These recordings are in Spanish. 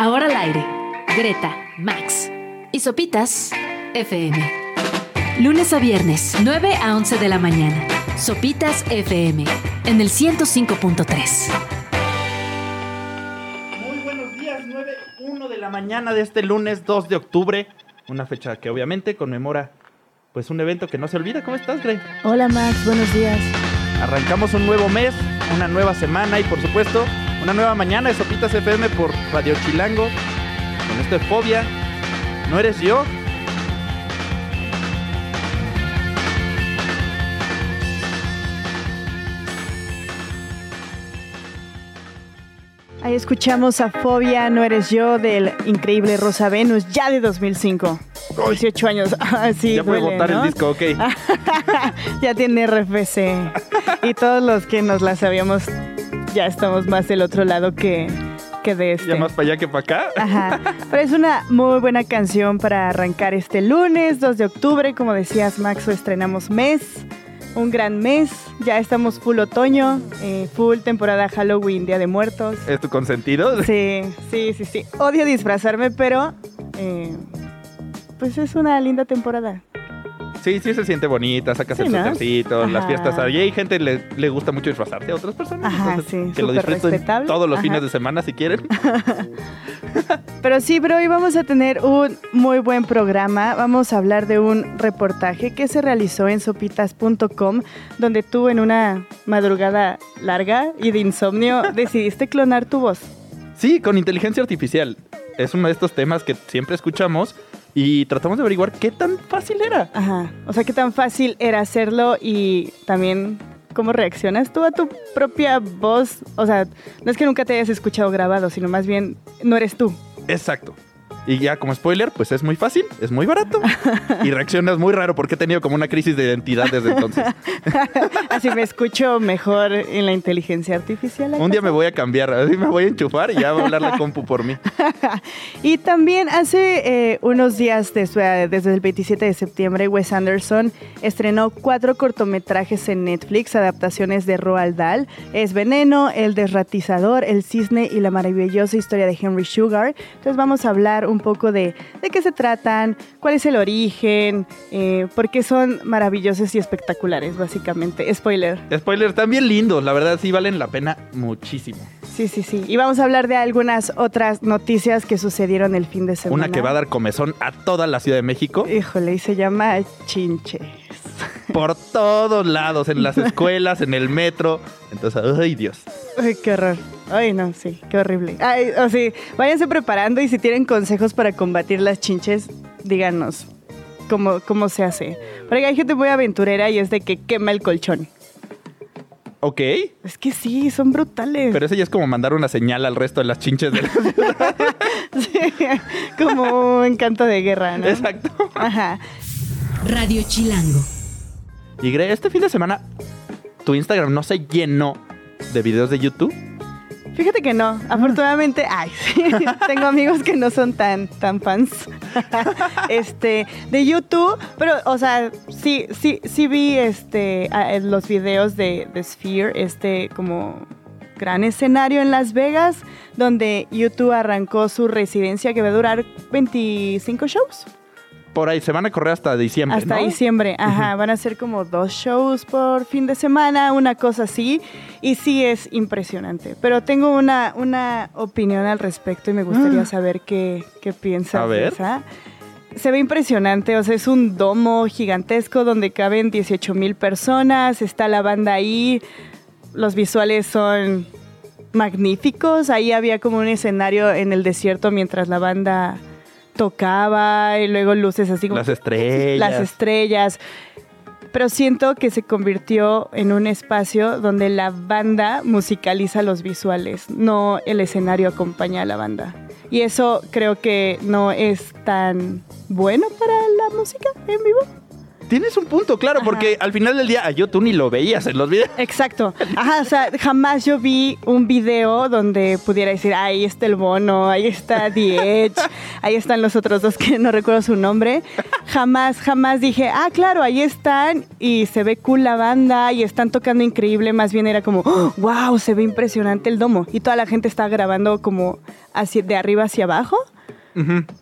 Ahora al aire. Greta, Max y Sopitas FM. Lunes a viernes, 9 a 11 de la mañana. Sopitas FM en el 105.3. Muy buenos días, 9, 1 de la mañana de este lunes 2 de octubre. Una fecha que obviamente conmemora pues un evento que no se olvida. ¿Cómo estás, Grey? Hola Max, buenos días. Arrancamos un nuevo mes, una nueva semana y por supuesto una nueva mañana de Sopitas FM por Radio Chilango. Con esto de fobia. ¿No eres yo? Ahí escuchamos a Fobia, No Eres Yo, del increíble Rosa Venus, ya de 2005. 18 años. Ah, sí, ya puede votar ¿no? el disco, ok. ya tiene RFC. y todos los que nos la sabíamos, ya estamos más del otro lado que, que de este. Ya más para allá que para acá. Ajá. Pero es una muy buena canción para arrancar este lunes, 2 de octubre. Como decías, Max, hoy estrenamos mes. Un gran mes. Ya estamos full otoño, eh, full temporada Halloween, Día de Muertos. ¿Es tu consentido? Sí, sí, sí, sí. Odio disfrazarme, pero eh, pues es una linda temporada. Sí, sí se siente bonita, sacas Sí, el ¿no? suétercito, las fiestas. Y hay gente le, le gusta mucho disfrazarse a otras personas. Ajá, entonces, sí, Que lo disfruten todos los Ajá. fines de semana si quieren. Pero sí, pero hoy vamos a tener un muy buen programa. Vamos a hablar de un reportaje que se realizó en sopitas.com, donde tú en una madrugada larga y de insomnio decidiste clonar tu voz. Sí, con inteligencia artificial. Es uno de estos temas que siempre escuchamos y tratamos de averiguar qué tan fácil era. Ajá. O sea, qué tan fácil era hacerlo y también cómo reaccionas tú a tu propia voz. O sea, no es que nunca te hayas escuchado grabado, sino más bien no eres tú. Exacto. Y ya como spoiler, pues es muy fácil, es muy barato y reaccionas muy raro porque he tenido como una crisis de identidad desde entonces. Así me escucho mejor en la inteligencia artificial. Un día me voy a cambiar, así me voy a enchufar y ya va a hablar la compu por mí. Y también hace eh, unos días, desde, desde el 27 de septiembre, Wes Anderson estrenó cuatro cortometrajes en Netflix, adaptaciones de Roald Dahl. Es Veneno, El Desratizador, El Cisne y la maravillosa historia de Henry Sugar. Entonces vamos a hablar un poco de, de qué se tratan, cuál es el origen, eh, por qué son maravillosos y espectaculares, básicamente. Spoiler. Spoilers también lindos, la verdad sí valen la pena muchísimo. Sí, sí, sí. Y vamos a hablar de algunas otras noticias que sucedieron el fin de semana. Una que va a dar comezón a toda la Ciudad de México, Híjole, y se llama Chinches. Por todos lados, en las escuelas, en el metro. Entonces, ay Dios. Ay, qué horror. Ay, no, sí, qué horrible. Ay, o sí, váyanse preparando y si tienen consejos para combatir las chinches, díganos cómo, cómo se hace. Porque hay gente muy aventurera y es de que quema el colchón. Ok, Es que sí, son brutales. pero eso ya es como mandar una señal al resto de las chinches de la ciudad. Sí, como un canto de guerra, ¿no? Exacto. Ajá. Radio Chilango. Y Gre, este fin de semana, tu Instagram no se llenó de videos de YouTube. Fíjate que no, afortunadamente, ay, sí, tengo amigos que no son tan, tan fans este, de YouTube, pero, o sea, sí, sí, sí vi este, eh, los videos de, de Sphere, este, como gran escenario en Las Vegas, donde YouTube arrancó su residencia que va a durar 25 shows. Por ahí se van a correr hasta diciembre, Hasta ¿no? diciembre, ajá, van a ser como dos shows por fin de semana, una cosa así, y sí es impresionante. Pero tengo una, una opinión al respecto y me gustaría Ah. saber qué, qué piensas A ver. esa. Se ve impresionante, o sea, es un domo gigantesco donde caben 18 mil personas, está la banda ahí, los visuales son magníficos, ahí había como un escenario en el desierto mientras la banda tocaba y luego luces así como Las estrellas. las estrellas. Pero siento que se convirtió en un espacio donde la banda musicaliza los visuales, no el escenario acompaña a la banda. Y eso creo que no es tan bueno para la música en vivo. Tienes un punto, claro, porque al final del día, yo tú ni lo veías en los videos. Exacto. Ajá, o sea, jamás yo vi un video donde pudiera decir, ahí está el bono, ahí está The Edge, ahí están los otros dos que no recuerdo su nombre. Jamás, jamás dije, ah, claro, ahí están y se ve cool la banda y están tocando increíble. Más bien era como, wow, se ve impresionante el domo. Y toda la gente está grabando como hacia, de arriba hacia abajo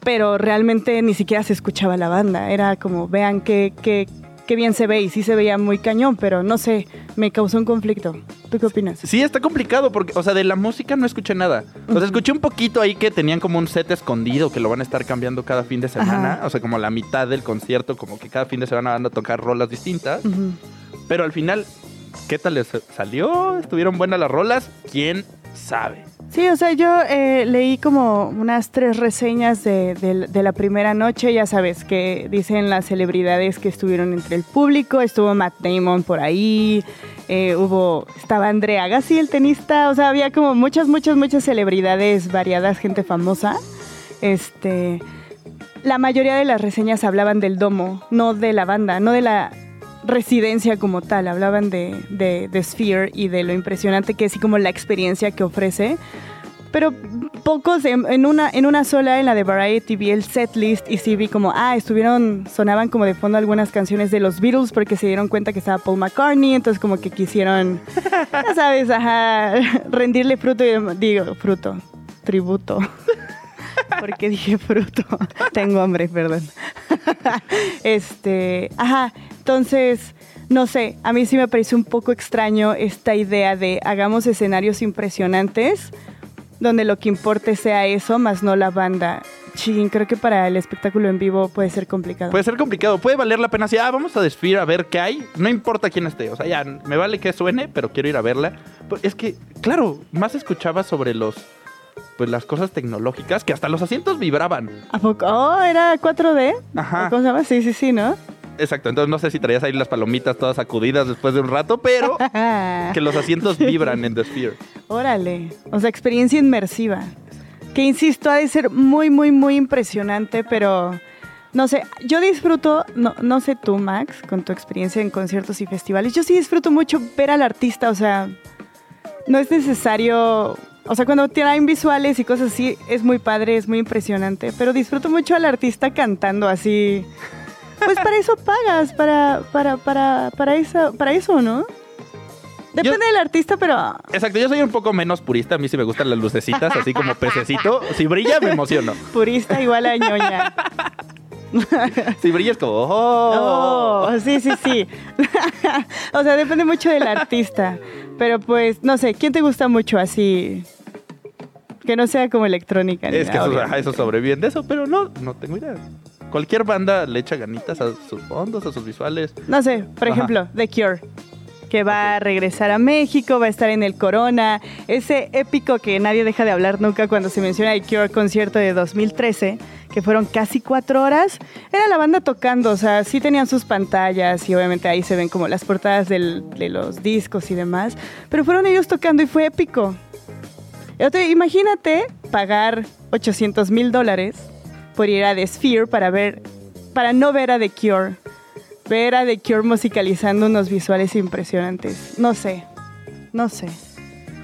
pero realmente ni siquiera se escuchaba la banda. Era como, vean qué, qué, qué bien se ve y sí se veía muy cañón, pero no sé, me causó un conflicto. ¿Tú qué opinas? Sí, está complicado porque, o sea, de la música no escuché nada. O sea, escuché un poquito ahí que tenían como un set escondido que lo van a estar cambiando cada fin de semana. O sea, como la mitad del concierto, como que cada fin de semana van a tocar rolas distintas. Pero al final, ¿qué tal les salió? ¿Estuvieron buenas las rolas? ¿Quién sabe? Sí, o sea, yo eh, leí como unas tres reseñas de, la primera noche, ya sabes, que dicen las celebridades que estuvieron entre el público, estuvo Matt Damon por ahí, eh, hubo, estaba Andrea Agassi, el tenista, o sea, había como muchas, muchas, muchas celebridades variadas, gente famosa. Este, la mayoría de las reseñas hablaban del domo, no de la banda, no de la residencia como tal, hablaban de, de, Sphere y de lo impresionante que es y como la experiencia que ofrece. Pero pocos, en, una, en una sola, en la de Variety, vi el setlist y sí vi como, ah, estuvieron, sonaban como de fondo algunas canciones de los Beatles porque se dieron cuenta que estaba Paul McCartney, entonces como que quisieron, ya sabes, ajá, rendirle fruto, digo, fruto, tributo. porque dije fruto. Tengo hambre, perdón. este, ajá, entonces, no sé, a mí sí me parece un poco extraño esta idea de hagamos escenarios impresionantes donde lo que importe sea eso, más no la banda. Ching, creo que para el espectáculo en vivo puede ser complicado. Puede ser complicado, puede valer la pena si, ah, vamos a desfilar a ver qué hay, no importa quién esté, o sea, ya, me vale que suene, pero quiero ir a verla. Es que, claro, más escuchaba sobre los pues las cosas tecnológicas que hasta los asientos vibraban. ¿A poco? Oh, era 4D. Ajá. ¿Cómo se llama? Sí, sí, sí, ¿no? Exacto, entonces no sé si traías ahí las palomitas todas sacudidas después de un rato, pero que los asientos vibran en The Sphere. Órale, o sea, experiencia inmersiva. Que insisto, ha de ser muy, muy, muy impresionante, pero no sé, yo disfruto, no, no sé tú, Max, con tu experiencia en conciertos y festivales, yo sí disfruto mucho ver al artista, o sea, no es necesario o sea, cuando tienen visuales y cosas así, es muy padre, es muy impresionante. Pero disfruto mucho al artista cantando así. Pues para eso pagas, para, para, para, para, eso, para eso, ¿no? Depende del artista, pero. Exacto, yo soy un poco menos purista. A mí sí me gustan las lucecitas, así como pececito. Si brilla, me emociono. Purista igual a ñoña. si brilla es como. Oh. oh sí, sí, sí. o sea, depende mucho del artista. Pero pues, no sé, ¿quién te gusta mucho así? Que no sea como electrónica. Es que eso, eso sobrevive eso, pero no, no tengo idea. Cualquier banda le echa ganitas a sus fondos, a sus visuales. No sé, por ejemplo, The Cure que va a regresar a México, va a estar en el Corona, ese épico que nadie deja de hablar nunca cuando se menciona el Cure concierto de 2013, que fueron casi cuatro horas, era la banda tocando, o sea, sí tenían sus pantallas y obviamente ahí se ven como las portadas de los discos y demás, pero fueron ellos tocando y fue épico imagínate pagar 800 mil dólares por ir a The Sphere para ver, para no ver a The Cure. Ver a The Cure musicalizando unos visuales impresionantes. No sé, no sé.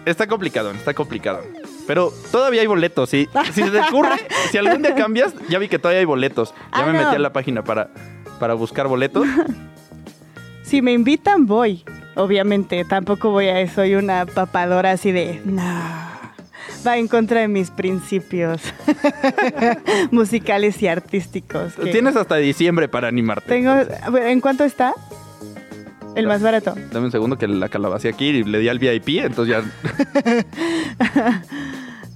Está complicado, está complicado. Pero todavía hay boletos, ¿sí? Si se te ocurre, si algún día cambias, ya vi que todavía hay boletos. Ya ah, me metí a la página para, para buscar boletos. si me invitan, voy. Obviamente, tampoco voy a eso. Soy una papadora así de... No va en contra de mis principios musicales y artísticos. Tienes hasta diciembre para animarte. Tengo, ¿En cuánto está? El más barato. Dame un segundo que la calabacé aquí y le di al VIP, entonces ya.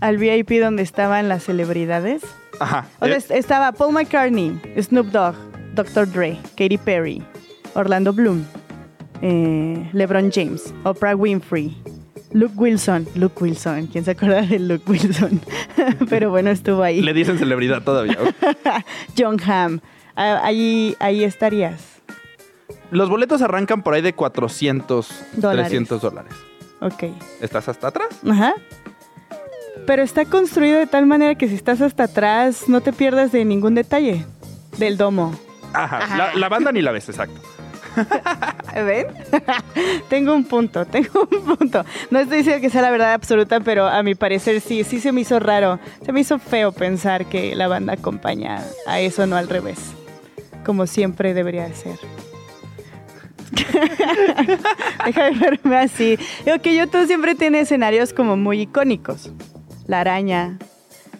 al VIP donde estaban las celebridades. Ajá. Eh. estaba Paul McCartney, Snoop Dogg, Dr. Dre, Katy Perry, Orlando Bloom, eh, LeBron James, Oprah Winfrey, Luke Wilson, Luke Wilson, ¿quién se acuerda de Luke Wilson? Pero bueno, estuvo ahí. Le dicen celebridad todavía. John Hamm, ah, ahí, ahí estarías. Los boletos arrancan por ahí de 400, 300 dólares. Ok. ¿Estás hasta atrás? Ajá. Pero está construido de tal manera que si estás hasta atrás no te pierdas de ningún detalle del domo. Ajá, La, la banda ni la ves, exacto. ¿Ven? tengo un punto, tengo un punto. No estoy diciendo que sea la verdad absoluta, pero a mi parecer sí, sí se me hizo raro. Se me hizo feo pensar que la banda acompaña a eso, no al revés. Como siempre debería de ser. Déjame verme así. Digo que YouTube siempre tiene escenarios como muy icónicos. La araña,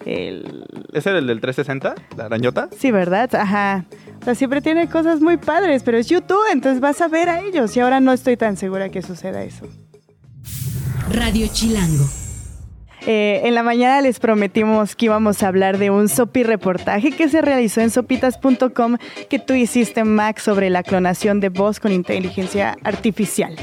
el... ¿Ese era el del 360? ¿La arañota? Sí, ¿verdad? Ajá. O sea, siempre tiene cosas muy padres, pero es YouTube, entonces vas a ver a ellos. Y ahora no estoy tan segura que suceda eso. Radio Chilango. Eh, en la mañana les prometimos que íbamos a hablar de un Sopi reportaje que se realizó en sopitas.com que tú hiciste, Max, sobre la clonación de voz con inteligencia artificial.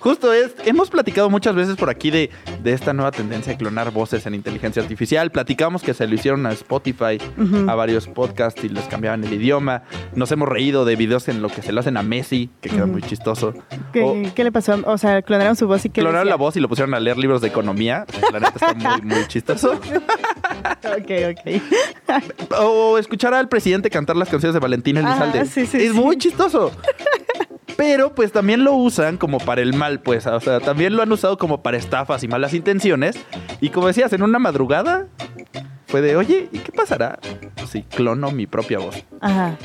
Justo es, hemos platicado muchas veces por aquí de, de esta nueva tendencia de clonar voces en inteligencia artificial. Platicamos que se lo hicieron a Spotify, a varios podcasts y les cambiaban el idioma. Nos hemos reído de videos en lo que se lo hacen a Messi, que queda muy chistoso. ¿Qué, O qué le pasó? O sea, clonaron su voz y que clonaron la voz y lo pusieron a leer libros de economía. La neta está muy, muy chistoso. Ok, ok. O escuchar al presidente cantar las canciones de Valentín Elizalde. Ah, sí, sí, es sí. muy chistoso. Pero pues también lo usan como para el mal, pues. O sea, también lo han usado como para estafas y malas intenciones. Y como decías, en una madrugada fue de, oye, ¿y qué pasará si clono mi propia voz? Ajá.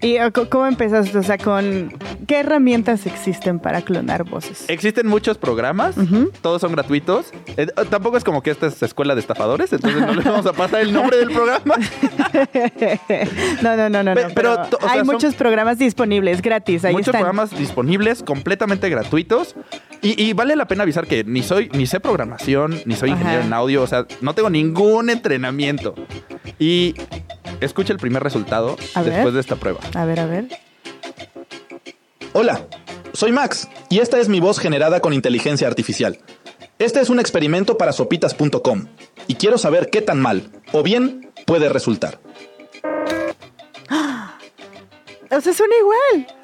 ¿Y eh, cómo empezaste? O sea, con qué herramientas existen para clonar voces? Existen muchos programas, todos son gratuitos. Eh, tampoco es como que esta es escuela de estafadores, entonces no les vamos a pasar el nombre del programa. no, no, no, no. Pe- no, pero pero to- o sea, hay muchos programas disponibles, gratis. Ahí Muchos están. programas disponibles, completamente gratuitos. Y, y vale la pena avisar que ni soy, ni sé programación, ni soy ingeniero Ajá. en audio. O sea, no tengo ningún entrenamiento. Y escucha el primer resultado A ver. después de esta prueba. A ver, a ver. Hola, soy Max y esta es mi voz generada con inteligencia artificial. Este es un experimento para sopitas.com y quiero saber qué tan mal o bien puede resultar. O sea, suena igual.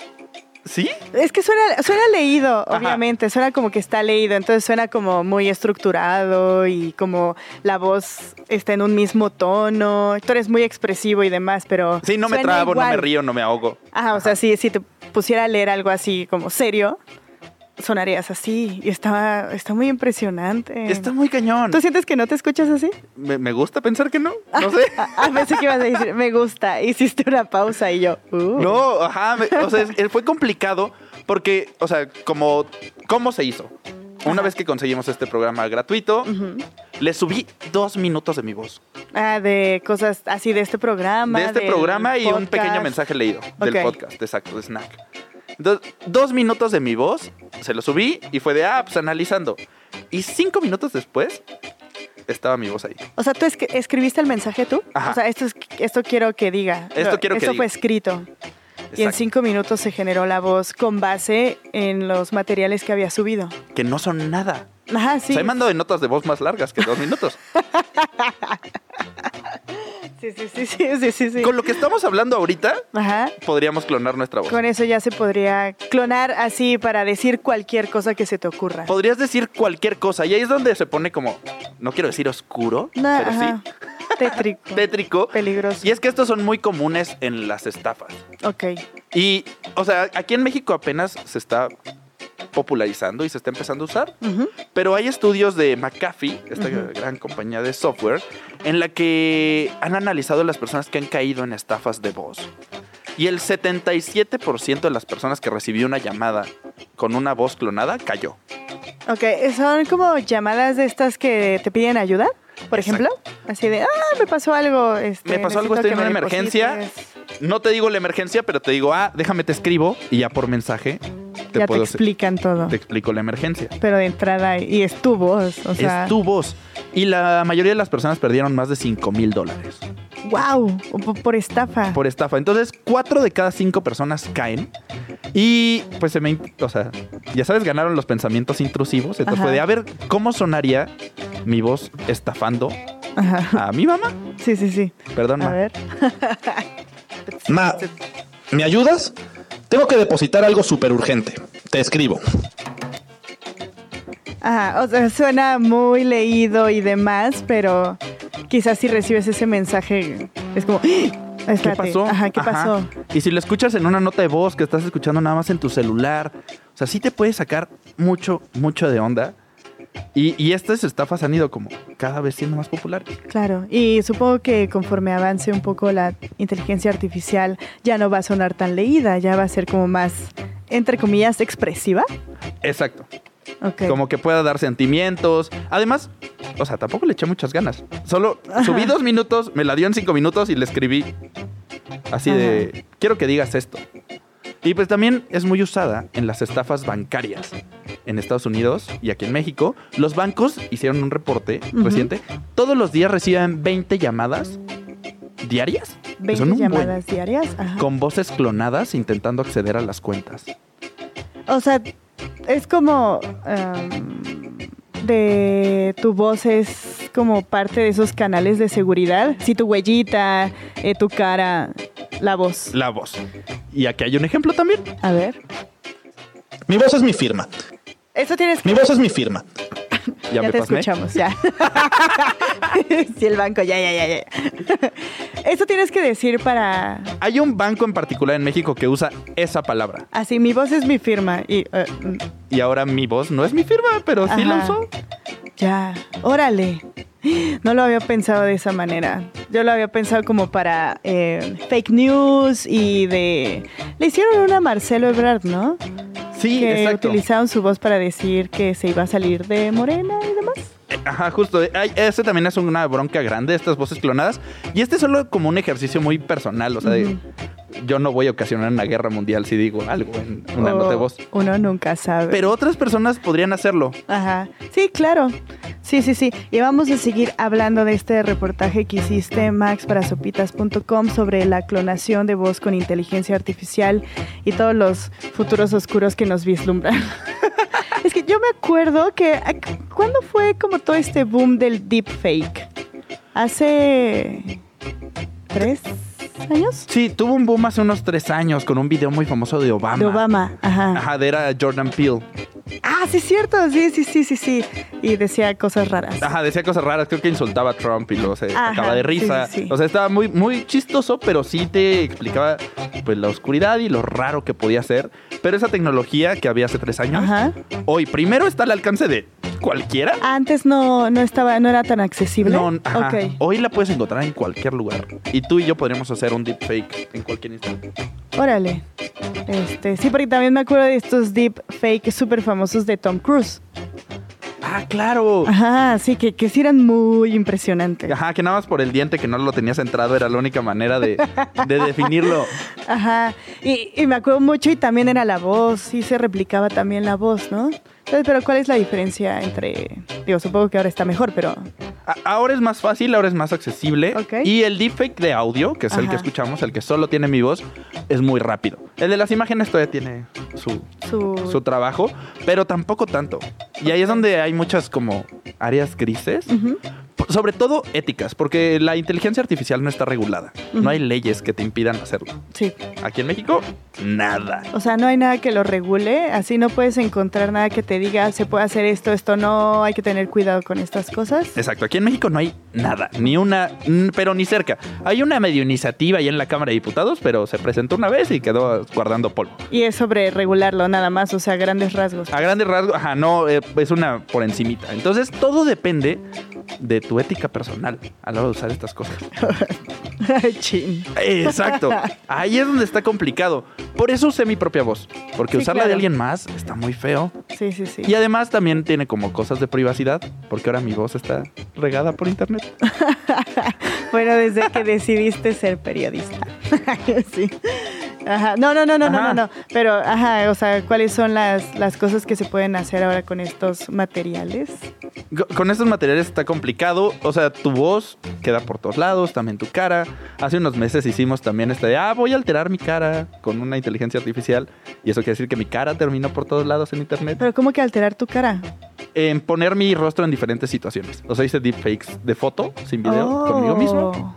¿Sí? Es que suena, suena leído, obviamente. Suena como que está leído. Entonces suena como muy estructurado y como la voz está en un mismo tono. Tú eres muy expresivo y demás, pero. Sí, no me trabo, no me río, no me ahogo. Ajá, o sea, si, si te pusiera a leer algo así como serio, sonarías así. Y está, está muy impresionante. Está muy cañón. ¿Tú sientes que no te escuchas así? Me, me gusta pensar que no. No sé. Ah, ah, pensé que ibas a decir, me gusta. Hiciste una pausa y yo, uh. No, ajá. me- o sea, fue complicado porque, o sea, como, ¿cómo se hizo? Una Ajá. vez que conseguimos este programa gratuito, le subí dos minutos de mi voz. Ah, de cosas así de este programa. de este programa y un pequeño mensaje leído del podcast, exacto, de Snack. Entonces, dos minutos de mi voz, se lo subí y fue de, ah, pues analizando. Y cinco minutos después, estaba mi voz ahí. O sea, ¿tú es- escribiste el mensaje tú? Ajá. O sea, esto, es, esto quiero que diga. Esto quiero que Esto diga. fue escrito. Y en cinco minutos se generó la voz con base en los materiales que había subido. Que no son nada. Ajá, O sí. sea, he mandado de notas de voz más largas que dos minutos. Sí, sí, sí, sí, sí, sí, sí. Con lo que estamos hablando ahorita, Ajá. podríamos clonar nuestra voz. Con eso ya se podría clonar así para decir cualquier cosa que se te ocurra. Podrías decir cualquier cosa y ahí es donde se pone como, no quiero decir oscuro, No, pero ajá. sí Tétrico. tétrico. Peligroso. Y es que estos son muy comunes en las estafas. Ok. Y, o sea, aquí en México apenas se está popularizando y se está empezando a usar. Ujú. Pero hay estudios de McAfee, esta gran compañía de software, en la que han analizado las personas que han caído en estafas de voz. Y el 77% de las personas que recibió una llamada con una voz clonada cayó. Ok, son como llamadas de estas que te piden ayuda, por Exacto. ejemplo. Así de, ah, me pasó algo. Este, Me pasó algo, estoy en una me emergencia. deposites". No te digo la emergencia, pero te digo, ah, déjame te escribo y ya por mensaje te ya te explican todo. te explico la emergencia. Pero de entrada, y es tu voz, o sea. es tu voz. Y la mayoría de las personas perdieron más de 5 mil dólares ¡Wow! Por, por estafa. por estafa. Entonces, cuatro de cada cinco personas caen. Y pues se me. O sea, ya sabes, ganaron los pensamientos intrusivos. Entonces Ajá. fue de, a ver, ¿cómo sonaría mi voz estafando Ajá. a mi mamá? Sí, sí, sí. Perdón, A ma. ver. Ma, ¿me ayudas? Tengo que depositar algo súper urgente. Te escribo. Ajá, o sea, suena muy leído y demás, pero quizás si recibes ese mensaje Es como, "Ah, ¿Qué pasó? Ajá, ¿qué Ajá. pasó? Y si lo escuchas en una nota de voz que estás escuchando nada más en tu celular, o sea, sí te puede sacar mucho, mucho de onda. Y, y estas estafas han ido como cada vez siendo más populares. Claro, y supongo que conforme avance un poco la inteligencia artificial, ya no va a sonar tan leída, ya va a ser como más, entre comillas, expresiva. Exacto. Como que pueda dar sentimientos. Además, o sea, tampoco le eché muchas ganas. Solo subí dos minutos, me la dio en cinco minutos y le escribí así de, quiero que digas esto. Y pues también es muy usada en las estafas bancarias en Estados Unidos y aquí en México. Los bancos hicieron un reporte reciente. Todos los días reciben 20 llamadas diarias. que 20 son buen, llamadas diarias. Ajá. con voces clonadas intentando acceder a las cuentas. O sea, es como em, de tu voz es como parte de esos canales de seguridad. Si tu huellita, eh, tu cara, la voz. La voz. Y aquí hay un ejemplo también. A ver. Mi voz es mi firma. Eso tienes que... Mi voz es mi firma. Ya, me te pasé. escuchamos, ya. sí, el banco, ya, ya, ya, ya. Eso tienes que decir para... Hay un banco en particular en México que usa esa palabra. Así, mi voz es mi firma. Y... eh, Y ahora mi voz no es mi firma, pero sí la Ajá. usó. Ya, órale. No lo había pensado de esa manera. Yo lo había pensado como para eh, fake news y de... Le hicieron una a Marcelo Ebrard, ¿no? Sí, que exacto. utilizaron su voz para decir que se iba a salir de Morena y demás. Ajá, justo. Ay, ese también es una bronca grande, estas voces clonadas. Y este es solo como un ejercicio muy personal. O sea, yo no voy a ocasionar una guerra mundial si digo algo en una O nota de voz. Uno nunca sabe. Pero otras personas podrían hacerlo. Ajá. Sí, claro. Sí, sí, sí. Y vamos a seguir hablando de este reportaje que hiciste, Max, para sopitas.com sobre la clonación de voz con inteligencia artificial y todos los futuros oscuros que nos vislumbran. es que yo me acuerdo que. ¿Cuándo fue como todo este boom del deepfake? Hace. ¿Tres años? Sí, tuvo un boom hace unos tres años con un video muy famoso de Obama. De Obama. Ajá. Ajá, de era Jordan Peele. Ah, sí, es cierto. Sí, sí, sí, sí, sí. Y decía cosas raras. Ajá, decía cosas raras, creo que insultaba a Trump y luego se Ajá, sacaba de risa. sí, sí, sí. O sea, estaba muy, muy chistoso, pero sí te explicaba pues la oscuridad y lo raro que podía ser. Pero esa tecnología que había hace tres años, Ajá. hoy primero está al alcance de cualquiera. Antes no, no estaba, no era tan accesible. No, ajá. Ok. Hoy la puedes encontrar en cualquier lugar. Y tú y yo podríamos hacer un deepfake en cualquier instante. Órale. Este, sí, porque también me acuerdo de estos deepfakes súper famosos de Tom Cruise. Ah, claro. Ajá, sí, que, que sí eran muy impresionantes. Ajá, que nada más por el diente que no lo tenías centrado era la única manera de, de definirlo. Ajá. Y, y me acuerdo mucho y también era la voz, sí se replicaba también la voz, ¿no? Entonces, pero ¿cuál es la diferencia entre, digo, supongo que ahora está mejor, pero... A- Ahora es más fácil, ahora es más accesible. Ok. Y el deepfake de audio, que es el que escuchamos, el que solo tiene mi voz, es muy rápido. El de las imágenes todavía tiene su, Su... su trabajo, pero tampoco tanto. Y ahí es donde hay muchas como áreas grises. Ujú. Sobre todo éticas, porque la inteligencia artificial no está regulada. No hay leyes que te impidan hacerlo. Sí. Aquí en México, nada. O sea, no hay nada que lo regule, así no puedes encontrar nada que te diga se puede hacer esto, esto no, hay que tener cuidado con estas cosas. Exacto, aquí en México no hay nada, ni una, pero ni cerca. Hay una medio iniciativa ahí en la Cámara de Diputados, pero se presentó una vez y quedó guardando polvo. Y es sobre regularlo nada más, o sea, grandes rasgos. A grandes rasgos, ajá, no, eh, es una por encimita. Entonces, todo depende de tu ética personal a la hora de usar estas cosas. Chin. Exacto. Ahí es donde está complicado. Por eso usé mi propia voz. Porque Sí, usarla de alguien más está muy feo. Sí, sí, sí. Y además también tiene como cosas de privacidad. Porque ahora mi voz está regada por internet. Bueno, desde que decidiste ser periodista. sí. Ajá. No, no, no, no, no, no, no. Pero, ajá, o sea, ¿cuáles son las, las cosas que se pueden hacer ahora con estos materiales? Co- Con estos materiales está complicado. O sea, tu voz queda por todos lados, también tu cara. Hace unos meses hicimos también este de, ah, voy a alterar mi cara con una inteligencia artificial. Y eso quiere decir que mi cara terminó por todos lados en internet. Pero, ¿cómo que alterar tu cara? En poner mi rostro en diferentes situaciones. O sea, hice deepfakes de foto, sin video, conmigo mismo. Oh.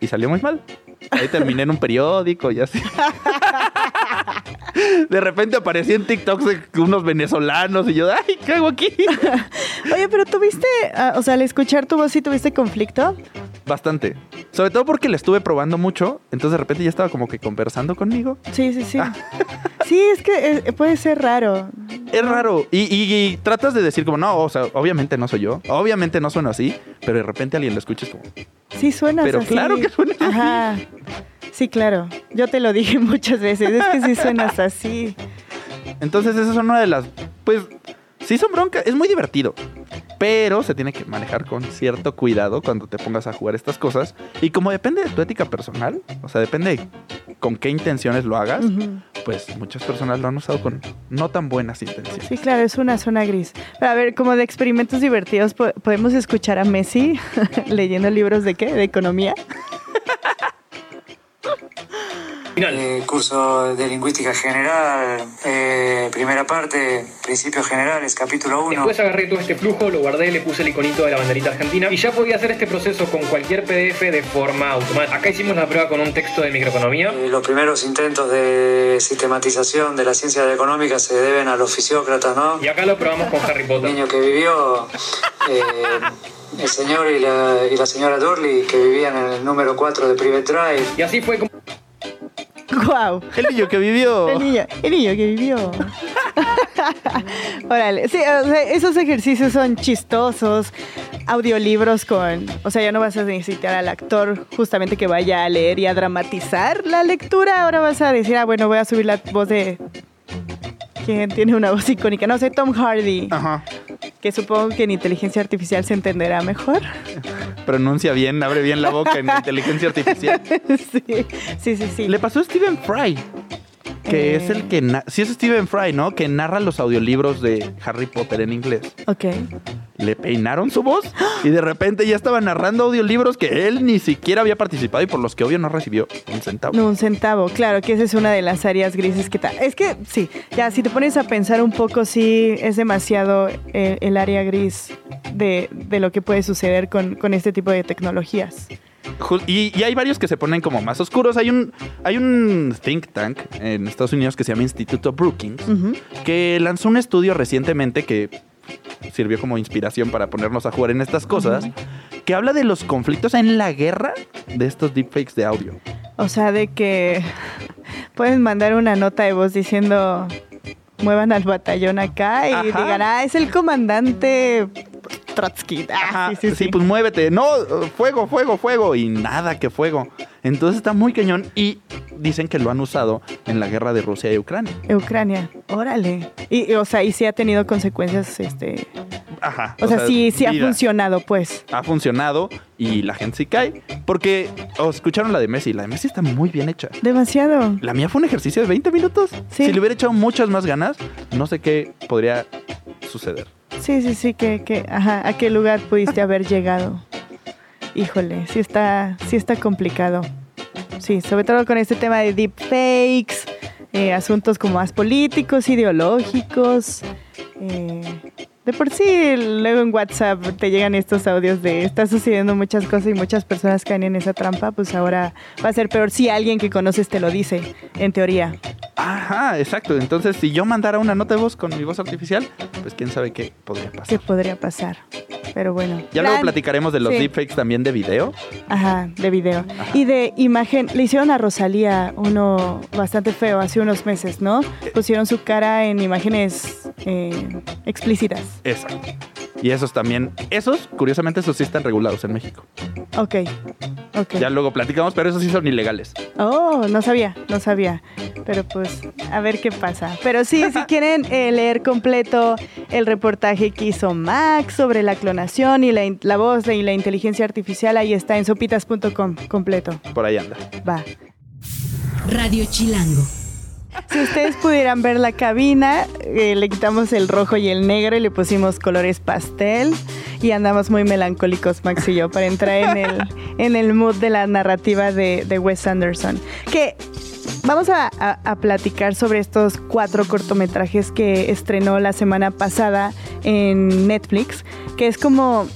Y salió muy mal. Ahí terminé en un periódico y así. De repente aparecí en TikToks de unos venezolanos y yo, ay, ¿qué hago aquí? Oye, pero tuviste, ah, o sea, al escuchar tu voz, ¿sí tuviste conflicto? Bastante. Sobre todo porque le estuve probando mucho, entonces de repente ya estaba como que conversando conmigo. Sí, sí, sí. Sí, es que eh, puede ser raro. Es raro. Y, y- y tratas de decir como, no, o sea, obviamente no soy yo. Obviamente no sueno así, pero de repente alguien lo escucha como, Sí, suenas Pero así. claro que suenas así. Ajá. Sí, claro. Yo te lo dije muchas veces. Es que sí suenas así. Entonces, esa es una de las. Pues, sí son broncas. Es muy divertido. Pero se tiene que manejar con cierto cuidado cuando te pongas a jugar estas cosas. Y como depende de tu ética personal, o sea, depende de con qué intenciones lo hagas, pues muchas personas lo han usado con no tan buenas intenciones. Sí, claro, es una zona gris. Pero a ver, como de experimentos divertidos, po- podemos escuchar a Messi leyendo libros de qué? De economía. Final. Eh, curso de lingüística general, eh, primera parte, principios generales, capítulo 1. Después agarré todo este flujo, lo guardé, le puse el iconito de la banderita argentina y ya podía hacer este proceso con cualquier PDF de forma automática. Acá hicimos la prueba con un texto de microeconomía. Eh, los primeros intentos de sistematización de la ciencia económica se deben a los fisiócratas, ¿no? Y acá lo probamos con Harry El Potter. niño que vivió, eh, el señor y la, y la señora Durley, que vivían en el número 4 de Private Drive. Y así fue como ¡Guau! El niño que vivió. El niño, el niño que vivió. Órale, sí, o sea, esos ejercicios son chistosos. Audiolibros con, o sea, ya no vas a necesitar al actor justamente que vaya a leer y a dramatizar la lectura. Ahora vas a decir, ah, bueno, voy a subir la voz de quien tiene una voz icónica, no sé, Tom Hardy, Ajá. Que supongo que en inteligencia artificial se entenderá mejor. Pronuncia bien, abre bien la boca en inteligencia artificial. sí, sí, sí, sí. Le pasó a Stephen Fry. Que es el que... Sí es Stephen Fry, ¿no? Que narra los audiolibros de Harry Potter en inglés. Ok. Le peinaron su voz y de repente ya estaba narrando audiolibros que él ni siquiera había participado y por los que obvio no recibió un centavo. No, un centavo, claro, que esa es una de las áreas grises que tal. Es que sí, ya si te pones a pensar un poco, sí es demasiado eh, el área gris de, de lo que puede suceder con, con este tipo de tecnologías. Y, y hay varios que se ponen como más oscuros. Hay un, hay un think tank en Estados Unidos que se llama Instituto Brookings, que lanzó un estudio recientemente que sirvió como inspiración para ponernos a jugar en estas cosas, que habla de los conflictos en la guerra de estos deepfakes de audio. O sea, de que pueden mandar una nota de voz diciendo muevan al batallón acá y Ajá. digan, ah, es el comandante Trotsky. Ah, Ajá, sí, sí, sí. pues muévete. No, fuego, fuego, fuego. Y nada que fuego. Entonces está muy cañón y dicen que lo han usado en la guerra de Rusia y Ucrania. Ucrania, órale. Y, y, o sea, y sí ha tenido consecuencias, este... Ajá. O, sea, sí, sí ha funcionado, pues. ha funcionado y la gente sí cae. Porque oh, escucharon la de Messi. La de Messi está muy bien hecha. Demasiado. La mía fue un ejercicio de 20 minutos. Sí. Si le hubiera echado muchas más ganas, no sé qué podría suceder. Sí, sí, sí, que, que, ajá, ¿a qué lugar pudiste haber llegado? Híjole, sí está, sí está complicado. Sí, sobre todo con este tema de deepfakes, eh, asuntos como más políticos, ideológicos. eh, de por sí, luego en WhatsApp te llegan estos audios de está sucediendo muchas cosas y muchas personas caen en esa trampa, pues ahora va a ser peor si alguien que conoces te lo dice, en teoría. Ajá, exacto. Entonces, si yo mandara una nota de voz con mi voz artificial, pues quién sabe qué podría ¿Qué pasar. podría pasar? Pero bueno. Ya luego Plan- platicaremos de los sí. deepfakes también de video. Ajá, de video. Y de imagen, le hicieron a Rosalía uno bastante feo hace unos meses, ¿no? Pusieron su cara en imágenes eh, explícitas. Exacto. Y esos también, esos, curiosamente, esos sí están regulados en México. Ok, ok. Ya luego platicamos, pero esos sí son ilegales. Oh, no sabía, no sabía. Pero pues, a ver qué pasa. Pero sí, si quieren eh, leer completo el reportaje que hizo Max sobre la clonación y la, la voz y la inteligencia artificial, ahí está en sopitas.com completo. Por ahí anda. Va. Radio Chilango. Si ustedes pudieran ver la cabina, eh, le quitamos el rojo y el negro y le pusimos colores pastel y andamos muy melancólicos Max y yo para entrar en el, en el mood de la narrativa de, de Wes Anderson. Que vamos a, a- a platicar sobre estos cuatro cortometrajes que estrenó la semana pasada en Netflix, que es como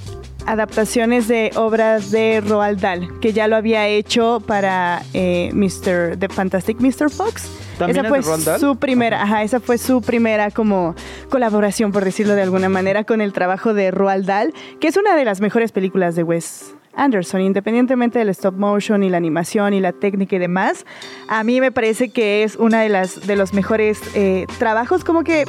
adaptaciones de obras de Roald Dahl, que ya lo había hecho para eh, Mr. The Fantastic Mr. Fox. ¿También Esa es fue su primera, ajá, esa fue su primera como colaboración, por decirlo de alguna manera, con el trabajo de Roald Dahl, que es una de las mejores películas de Wes Anderson, independientemente del stop motion y la animación y la técnica y demás. A mí me parece que es una de las de los mejores eh, trabajos, como que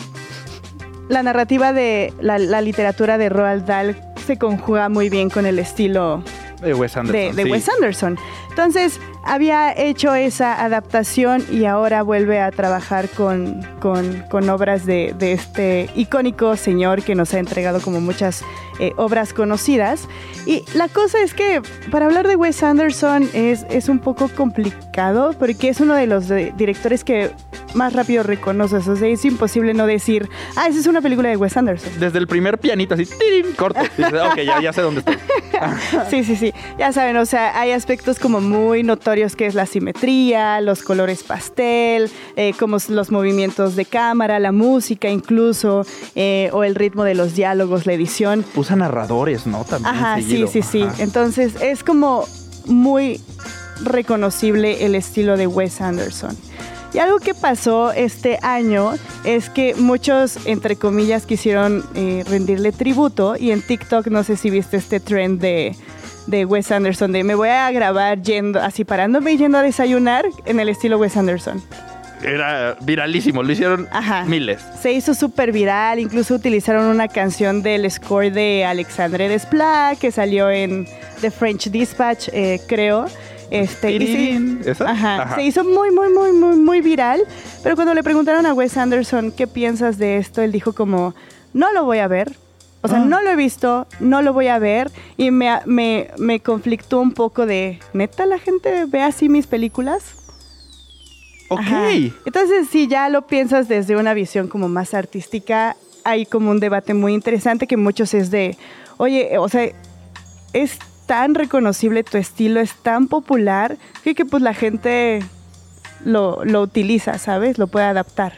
la narrativa de la, la literatura de Roald Dahl se conjuga muy bien con el estilo De Wes Anderson. de, de sí. Wes Anderson. Entonces, había hecho esa adaptación y ahora vuelve a trabajar con, con- con obras de, de este icónico señor que nos ha entregado como muchas eh, obras conocidas. Y la cosa es que para hablar de Wes Anderson es, es un poco complicado porque es uno de los de- directores que más rápido reconoces. O sea, es imposible no decir, ah, esa es una película de Wes Anderson. Desde el primer pianito, así, ¡tirín! corto. Dices, ok, ya, ya sé dónde estoy. Sí, sí, sí. Ya saben, o sea, hay aspectos como muy notorios que es la simetría, los colores pastel, eh, como los movimientos de cámara, la música incluso, eh, o el ritmo de los diálogos, la edición. Usa narradores, ¿no? También. Ajá, sí, seguido. sí, sí. Ajá. Entonces es como muy reconocible el estilo de Wes Anderson. Y algo que pasó este año es que muchos, entre comillas, quisieron eh, rendirle tributo y en TikTok no sé si viste este trend de, de Wes Anderson de me voy a grabar yendo, así parándome y yendo a desayunar en el estilo Wes Anderson. Era viralísimo, lo hicieron Ajá. miles. Se hizo súper viral, incluso utilizaron una canción del score de Alexandre Desplat que salió en The French Dispatch, eh, creo. Este, y se- Tirirín, ¿esa? Ajá, Ajá. se hizo muy, muy, muy, muy, muy viral. Pero cuando le preguntaron a Wes Anderson qué piensas de esto, él dijo como, no lo voy a ver. O sea, Ah. no lo he visto, no lo voy a ver. Y me, me, me conflictó un poco de, ¿neta la gente ve así mis películas? Ok. Ajá. Entonces, si ya lo piensas desde una visión como más artística, hay como un debate muy interesante que muchos es de, oye, o sea, es tan reconocible tu estilo, es tan popular, que, que pues la gente lo, lo utiliza, ¿sabes? Lo puede adaptar.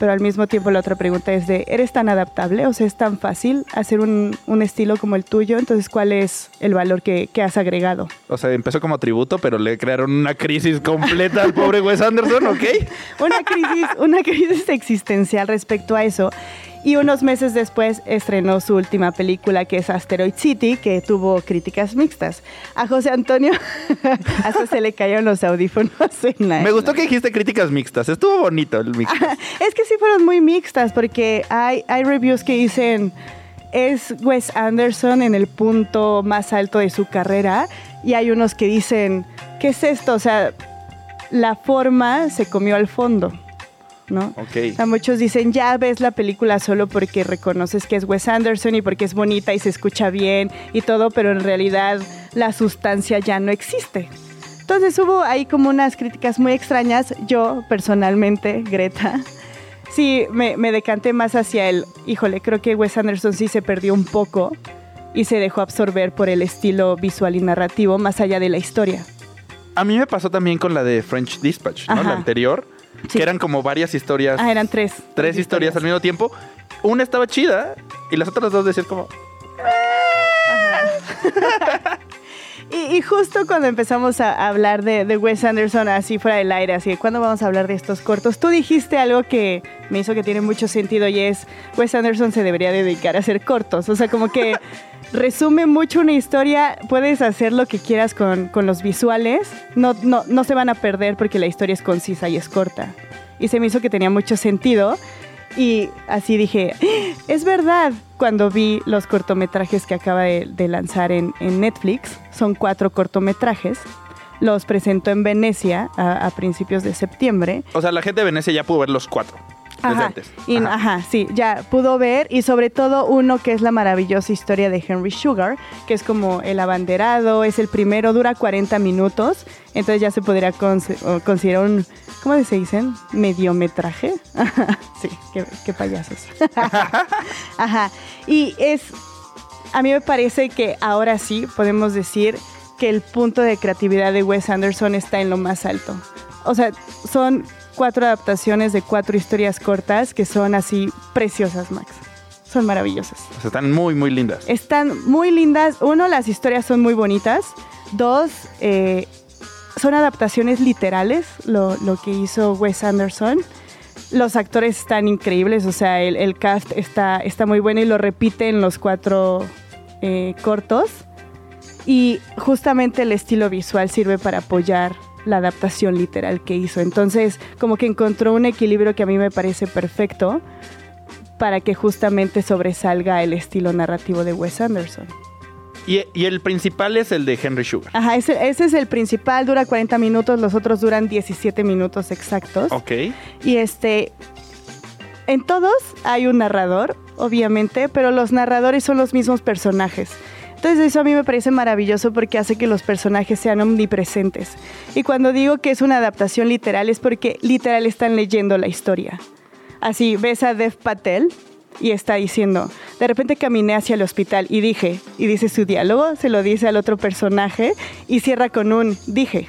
Pero al mismo tiempo la otra pregunta es de, ¿eres tan adaptable? O sea, ¿es tan fácil hacer un, un estilo como el tuyo? Entonces, ¿cuál es el valor que, que has agregado? O sea, empezó como tributo, pero le crearon una crisis completa al pobre Wes Anderson, ¿ok? una crisis, una crisis existencial respecto a eso. Y unos meses después estrenó su última película, que es Asteroid City, que tuvo críticas mixtas. A José Antonio hasta se le cayeron los audífonos en la... Me gustó que dijiste críticas mixtas. Estuvo bonito el mixtas. Es que sí fueron muy mixtas, porque hay, hay reviews que dicen es Wes Anderson en el punto más alto de su carrera, y hay unos que dicen, ¿qué es esto? O sea, la forma se comió al fondo, ¿no? Ok. O sea, muchos dicen, ya ves la película solo porque reconoces que es Wes Anderson y porque es bonita y se escucha bien y todo, pero en realidad la sustancia ya no existe. Entonces hubo ahí como unas críticas muy extrañas. Yo, personalmente, Greta, sí me, me decanté más hacia el, híjole, creo que Wes Anderson sí se perdió un poco y se dejó absorber por el estilo visual y narrativo más allá de la historia. A mí me pasó también con la de French Dispatch, ¿no? Ajá. La anterior. Sí. Que eran como varias historias. Ah, eran tres. tres historias al mismo tiempo. Una estaba chida y las otras dos decían como. Y, y justo cuando empezamos a hablar de, de Wes Anderson así fuera del aire, así de cuándo vamos a hablar de estos cortos, tú dijiste algo que me hizo que tiene mucho sentido y es Wes Anderson se debería dedicar a hacer cortos. O sea, como que resume mucho una historia, puedes hacer lo que quieras con, con los visuales, no, no, no se van a perder porque la historia es concisa y es corta. Y se me hizo que tenía mucho sentido. Y así dije, "¡Ah! es verdad, cuando vi los cortometrajes que acaba de, lanzar en, en Netflix, son cuatro cortometrajes, los presentó en Venecia a, a principios de septiembre. O sea, la gente de Venecia ya pudo ver los cuatro. Desde Ajá, antes. y- Ajá. ajá, sí, ya pudo ver y sobre todo uno que es la maravillosa historia de Henry Sugar, que es como el abanderado, es el primero, dura 40 minutos, entonces ya se podría o considerar un, ¿cómo se dicen? Mediometraje. sí, qué, qué payasos. Ajá, y es, a mí me parece que ahora sí podemos decir que el punto de creatividad de Wes Anderson está en lo más alto. O sea, son cuatro adaptaciones de cuatro historias cortas que son así preciosas, Max. Son maravillosas. O sea, están muy, muy lindas. Están muy lindas. Uno, las historias son muy bonitas. Dos, eh, son adaptaciones literales, lo, lo que hizo Wes Anderson. Los actores están increíbles, o sea, el, el cast está, está muy bueno y lo repite en los cuatro eh, cortos. y justamente el estilo visual sirve para apoyar la adaptación literal que hizo. Entonces, como que encontró un equilibrio que a mí me parece perfecto para que justamente sobresalga el estilo narrativo de Wes Anderson. Y, y el principal es el de Henry Sugar. Ajá, ese, ese es el principal, dura 40 minutos, los otros duran 17 minutos exactos. Ok. Y este, en todos hay un narrador, obviamente, pero los narradores son los mismos personajes. Entonces eso a mí me parece maravilloso porque hace que los personajes sean omnipresentes. Y cuando digo que es una adaptación literal es porque literal están leyendo la historia. Así, ves a Dev Patel y está diciendo, de repente caminé hacia el hospital y dije, y dice su diálogo, se lo dice al otro personaje y cierra con un dije.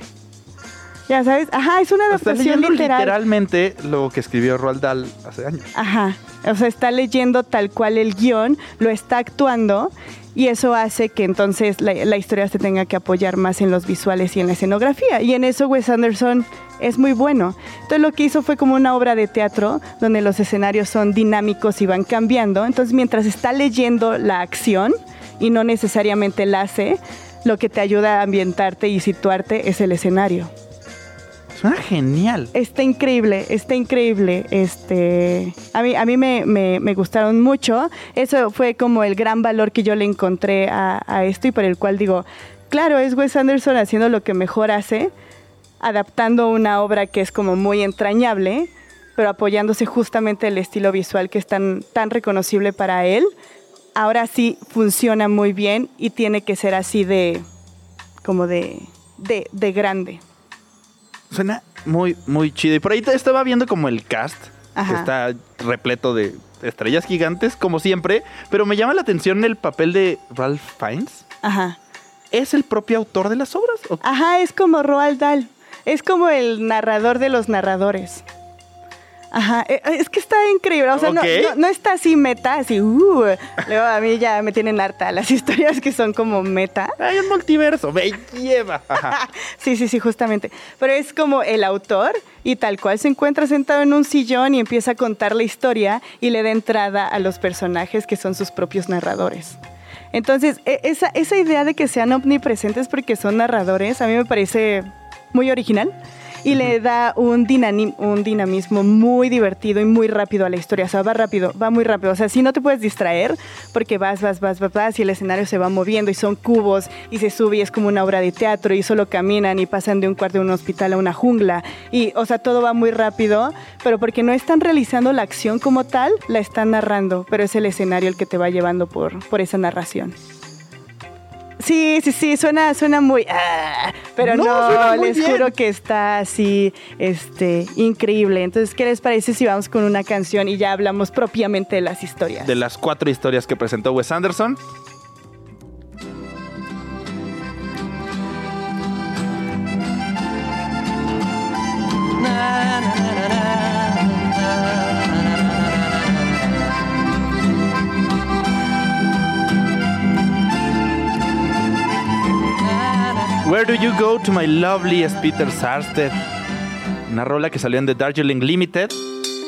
Ya sabes, ajá, es una adaptación literal. literalmente lo que escribió Roald Dahl hace años. Ajá. O sea, está leyendo tal cual el guion, lo está actuando y eso hace que entonces la, historia se tenga que apoyar más en los visuales y en la escenografía. Y en eso Wes Anderson es muy bueno. Entonces lo que hizo fue como una obra de teatro donde los escenarios son dinámicos y van cambiando. Entonces mientras está leyendo la acción y no necesariamente la hace, lo que te ayuda a ambientarte y situarte es el escenario. Suena genial. Está increíble, está increíble. Este, a mí, a mí me, me- gustaron mucho. Eso fue como el gran valor que yo le encontré a, a esto y por el cual digo, claro, es Wes Anderson haciendo lo que mejor hace, adaptando una obra que es como muy entrañable, pero apoyándose justamente el estilo visual que es tan, tan reconocible para él. Ahora sí funciona muy bien y tiene que ser así de, como de, de, de grande. Suena muy, muy chido. Y por ahí estaba viendo como el cast. que Ajá. está repleto de estrellas gigantes, como siempre. Pero me llama la atención el papel de Ralph Fiennes. Ajá. ¿Es el propio autor de las obras? ¿O- Ajá, es como Roald Dahl. Es como el narrador de los narradores. Ajá, eh, es que está increíble. O sea, no- no, no está así meta, así, uh. Luego a mí ya me tienen harta las historias que son como meta. Hay un multiverso, me lleva. Sí, sí, sí, justamente. Pero es como el autor y tal cual se encuentra sentado en un sillón y empieza a contar la historia y le da entrada a los personajes que son sus propios narradores. Entonces, e- esa, esa idea de que sean omnipresentes porque son narradores, a mí me parece muy original y le da un, un dinamismo muy divertido y muy rápido a la historia. O sea, va rápido, va muy rápido. O sea, si no te puedes distraer porque vas, vas, vas, vas, vas y el escenario se va moviendo y son cubos y se sube y es como una obra de teatro y solo caminan y pasan de un cuarto de un hospital a una jungla. Y, o sea, todo va muy rápido, pero porque no están realizando la acción como tal, la están narrando, pero es el escenario el que te va llevando por, por esa narración. Sí, sí, sí, suena, suena muy... ah, pero No, no, suena muy les bien. juro que está así, este, increíble. Entonces, ¿qué les parece si vamos con una canción y ya hablamos propiamente de las historias? De las cuatro historias que presentó Wes Anderson. Where do you go to my loveliest Peter Sarsted? Una rola que salió en The Darjeeling Limited.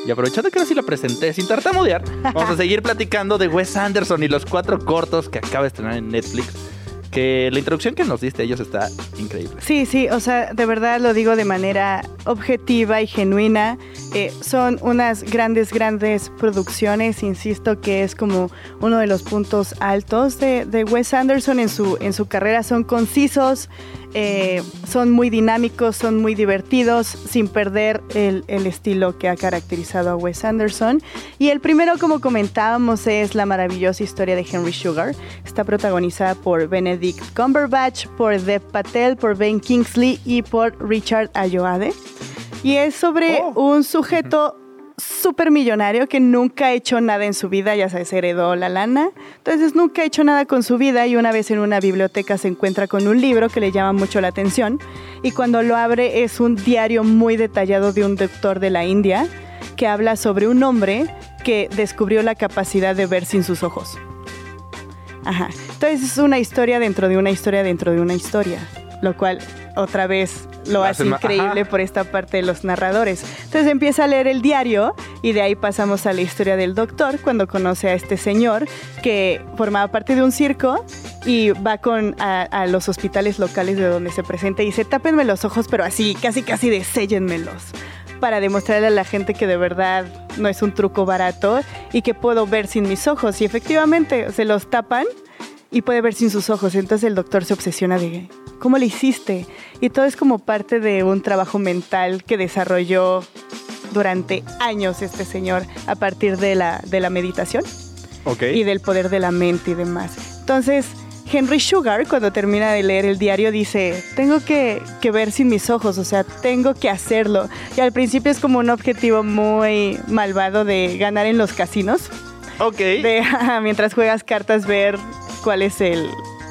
Y aprovechando que ahora sí la presenté sin tartamudear, vamos a seguir platicando de Wes Anderson y los cuatro cortos que acaba de estrenar en Netflix. Que la introducción que nos diste a ellos está increíble. Sí, sí, o sea, de verdad lo digo de manera objetiva y genuina. Eh, son unas grandes, grandes producciones, insisto que es como uno de los puntos altos de, de Wes Anderson en su, en su carrera. Son concisos, eh, son muy dinámicos, son muy divertidos, sin perder el, el estilo que ha caracterizado a Wes Anderson. Y el primero, como comentábamos, es la maravillosa historia de Henry Sugar. Está protagonizada por Benedict Cumberbatch, por Dev Patel, por Ben Kingsley y por Richard Ayoade. Y es sobre Oh. un sujeto súper millonario que nunca ha hecho nada en su vida, ya sabes, heredó la lana. Entonces nunca ha hecho nada con su vida y una vez en una biblioteca se encuentra con un libro que le llama mucho la atención y cuando lo abre es un diario muy detallado de un doctor de la India que habla sobre un hombre que descubrió la capacidad de ver sin sus ojos. Ajá. Entonces es una historia dentro de una historia dentro de una historia, lo cual otra vez lo hace increíble ajá. por esta parte de los narradores. Entonces empieza a leer el diario y de ahí pasamos a la historia del doctor cuando conoce a este señor que formaba parte de un circo y va con a, a los hospitales locales de donde se presenta y dice, tápenme los ojos, pero así, casi casi de séllenmelos para demostrarle a la gente que de verdad no es un truco barato y que puedo ver sin mis ojos. Y efectivamente se los tapan y puede ver sin sus ojos. Entonces el doctor se obsesiona de cómo le hiciste. Y todo es como parte de un trabajo mental que desarrolló durante años este señor a partir de la, de la meditación Ok. y del poder de la mente y demás. Entonces, Henry Sugar, cuando termina de leer el diario, dice, tengo que, que ver sin mis ojos, o sea, tengo que hacerlo. Y al principio es como un objetivo muy malvado de ganar en los casinos, Ok. de mientras juegas cartas ver cuál es el,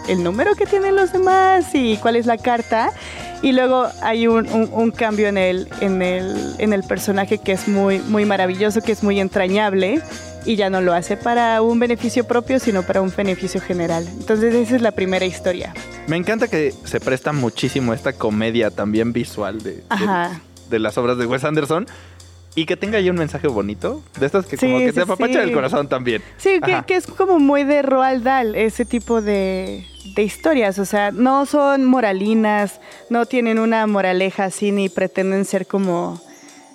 el número que tienen los demás y cuál es la carta. Y luego hay un, un- un cambio en el, en, el, en el personaje que es muy, muy maravilloso, que es muy entrañable y ya no lo hace para un beneficio propio, sino para un beneficio general. Entonces esa es la primera historia. Me encanta que se presta muchísimo esta comedia también visual de, de- las obras de Wes Anderson y que tenga ahí un mensaje bonito. De estas que Sí, como que sí, te apapacha sí. el corazón también. Sí, que, que es como muy de Roald Dahl, ese tipo de, de historias. O sea, no son moralinas, no tienen una moraleja así, ni pretenden ser como.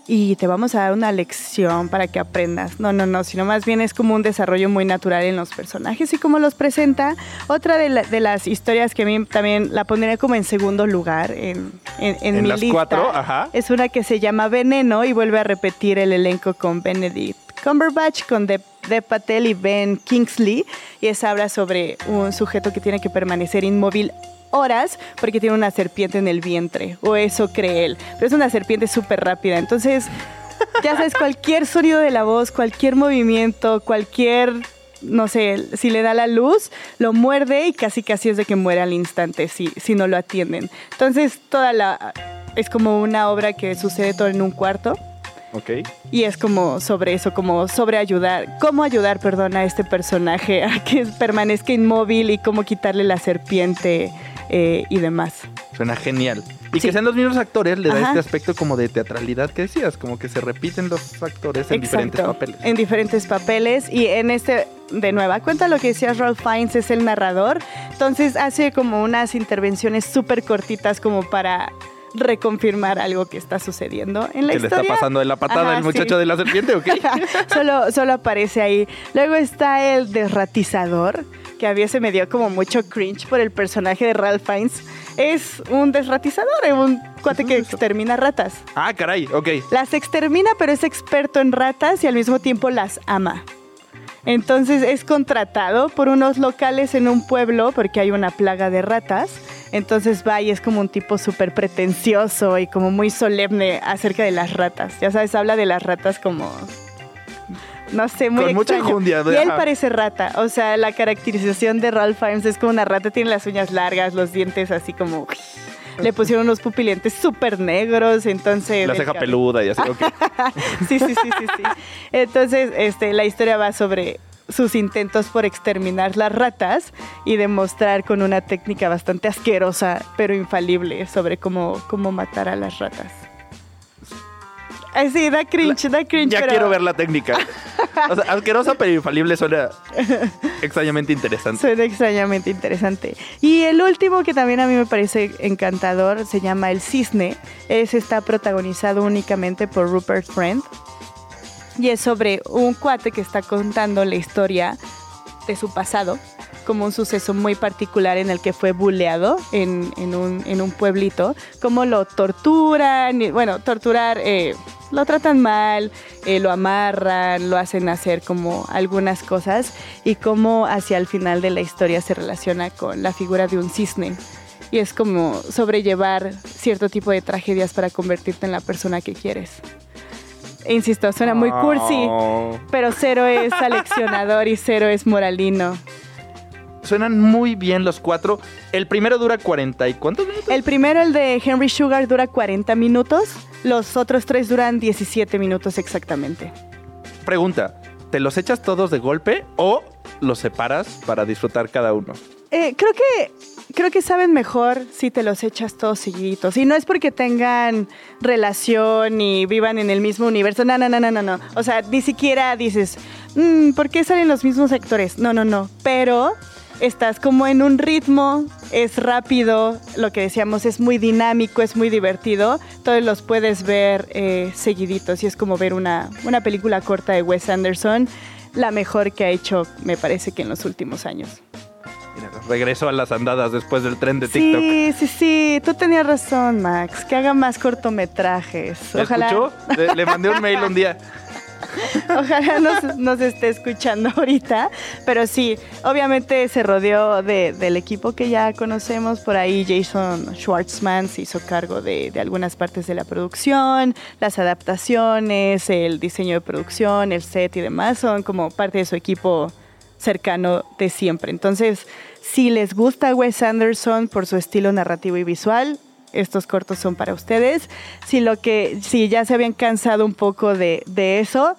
Y te vamos a dar una lección para que aprendas. No, no, no, sino más bien es como un desarrollo muy natural en los personajes y cómo los presenta. Otra de, la- de las historias que a mí también la pondría como en segundo lugar en, en, en En mi las lista cuatro, ajá. es una que se llama Veneno y vuelve a repetir el elenco con Benedict Cumberbatch, con Dev, Dev Patel y Ben Kingsley. Y esa habla sobre un sujeto que tiene que permanecer inmóvil horas porque tiene una serpiente en el vientre, o eso cree él. Pero es una serpiente súper rápida. Entonces, ya sabes, cualquier sonido de la voz, cualquier movimiento, cualquier, no sé, si le da la luz, lo muerde y casi casi es de que muere al instante si, si no lo atienden. Entonces, toda la... Es como una obra que sucede todo en un cuarto. Ok. Y es como sobre eso, como sobre ayudar, cómo ayudar, perdón, a este personaje a que permanezca inmóvil y cómo quitarle la serpiente eh, y demás. Suena genial. Y Sí. que sean los mismos actores le da Ajá. este aspecto como de teatralidad que decías, como que se repiten los actores en diferentes papeles. En diferentes papeles. Y en este, de nueva cuenta, lo que decía Ralph Fiennes es el narrador. Entonces hace como unas intervenciones súper cortitas como para reconfirmar algo que está sucediendo en la que le historia. está pasando de la patada Ajá, el muchacho sí. de la serpiente, ¿ok? solo, solo aparece ahí. Luego está el desratizador, que a mí se me dio como mucho cringe por el personaje de Ralph Fiennes. Es un desratizador, es un cuate que extermina ratas. ah, caray, ok. Las extermina, pero es experto en ratas y al mismo tiempo las ama. Entonces es contratado por unos locales en un pueblo porque hay una plaga de ratas. Entonces va y es como un tipo súper pretencioso y como muy solemne acerca de las ratas. Ya sabes, habla de las ratas como... No sé, muy Con mucha enjundia, Y él parece rata. O sea, la caracterización de Ralph Fiennes es como una rata. Tiene las uñas largas, los dientes así como... Le pusieron unos pupilentes súper negros, entonces... La ceja peluda y así, ok. sí, sí, sí, sí, sí. Entonces, este, la historia va sobre sus intentos por exterminar las ratas y demostrar con una técnica bastante asquerosa, pero infalible, sobre cómo, cómo matar a las ratas. Sí, da cringe, da cringe. Ya pero- quiero ver la técnica. O sea, asquerosa pero infalible suena extrañamente interesante. Suena extrañamente interesante. Y el último que también a mí me parece encantador se llama El Cisne. Ese está protagonizado únicamente por Rupert Friend. Y es sobre un cuate que está contando la historia de su pasado, como un suceso muy particular en el que fue buleado en, en un, en un pueblito, cómo lo torturan, y, bueno, torturar, eh, lo tratan mal, eh, lo amarran, lo hacen hacer como algunas cosas y cómo hacia el final de la historia se relaciona con la figura de un cisne. Y es como sobrellevar cierto tipo de tragedias para convertirte en la persona que quieres. E insisto, suena muy cursi, Oh. pero cero es aleccionador y cero es moralino. Suenan muy bien los cuatro. El primero dura 40 y ¿cuántos minutos? El primero, el de Henry Sugar, dura 40 minutos. Los otros tres duran 17 minutos exactamente. Pregunta, ¿te los echas todos de golpe o los separas para disfrutar cada uno? Eh, creo que creo que saben mejor si te los echas todos seguiditos. Y no es porque tengan relación y vivan en el mismo universo. No, no, no, no, no, no. O sea, ni siquiera dices, "Mm, ¿por qué salen los mismos actores? No, no, no. Pero estás como en un ritmo, es rápido, lo que decíamos es muy dinámico, es muy divertido, todos los puedes ver eh, seguiditos y es como ver una, una película corta de Wes Anderson, la mejor que ha hecho me parece que en los últimos años. Mira, regreso a las andadas después del tren de TikTok. Sí, sí, sí, tú tenías razón, Max, que haga más cortometrajes. ¿Me Ojalá. escuchó? Le, le mandé un mail un día. Ojalá nos, esté escuchando ahorita. Pero sí, obviamente se rodeó de- del equipo que ya conocemos. Por ahí Jason Schwartzman se hizo cargo de, de algunas partes de la producción, las adaptaciones, el diseño de producción, el set y demás. Son como parte de su equipo cercano de siempre. Entonces, si les gusta Wes Anderson por su estilo narrativo y visual, estos cortos son para ustedes. Si lo que, si ya se habían cansado un poco de, de eso,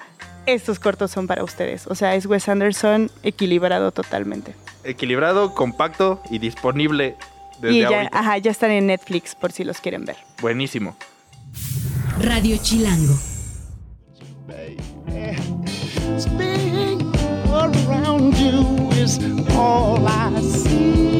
estos cortos son para ustedes. O sea, es Wes Anderson equilibrado totalmente. Equilibrado, compacto y disponible desde y ya, ahorita. ajá, ya están en Netflix por si los quieren ver. Buenísimo. Radio Chilango. Spinning around you is all I see.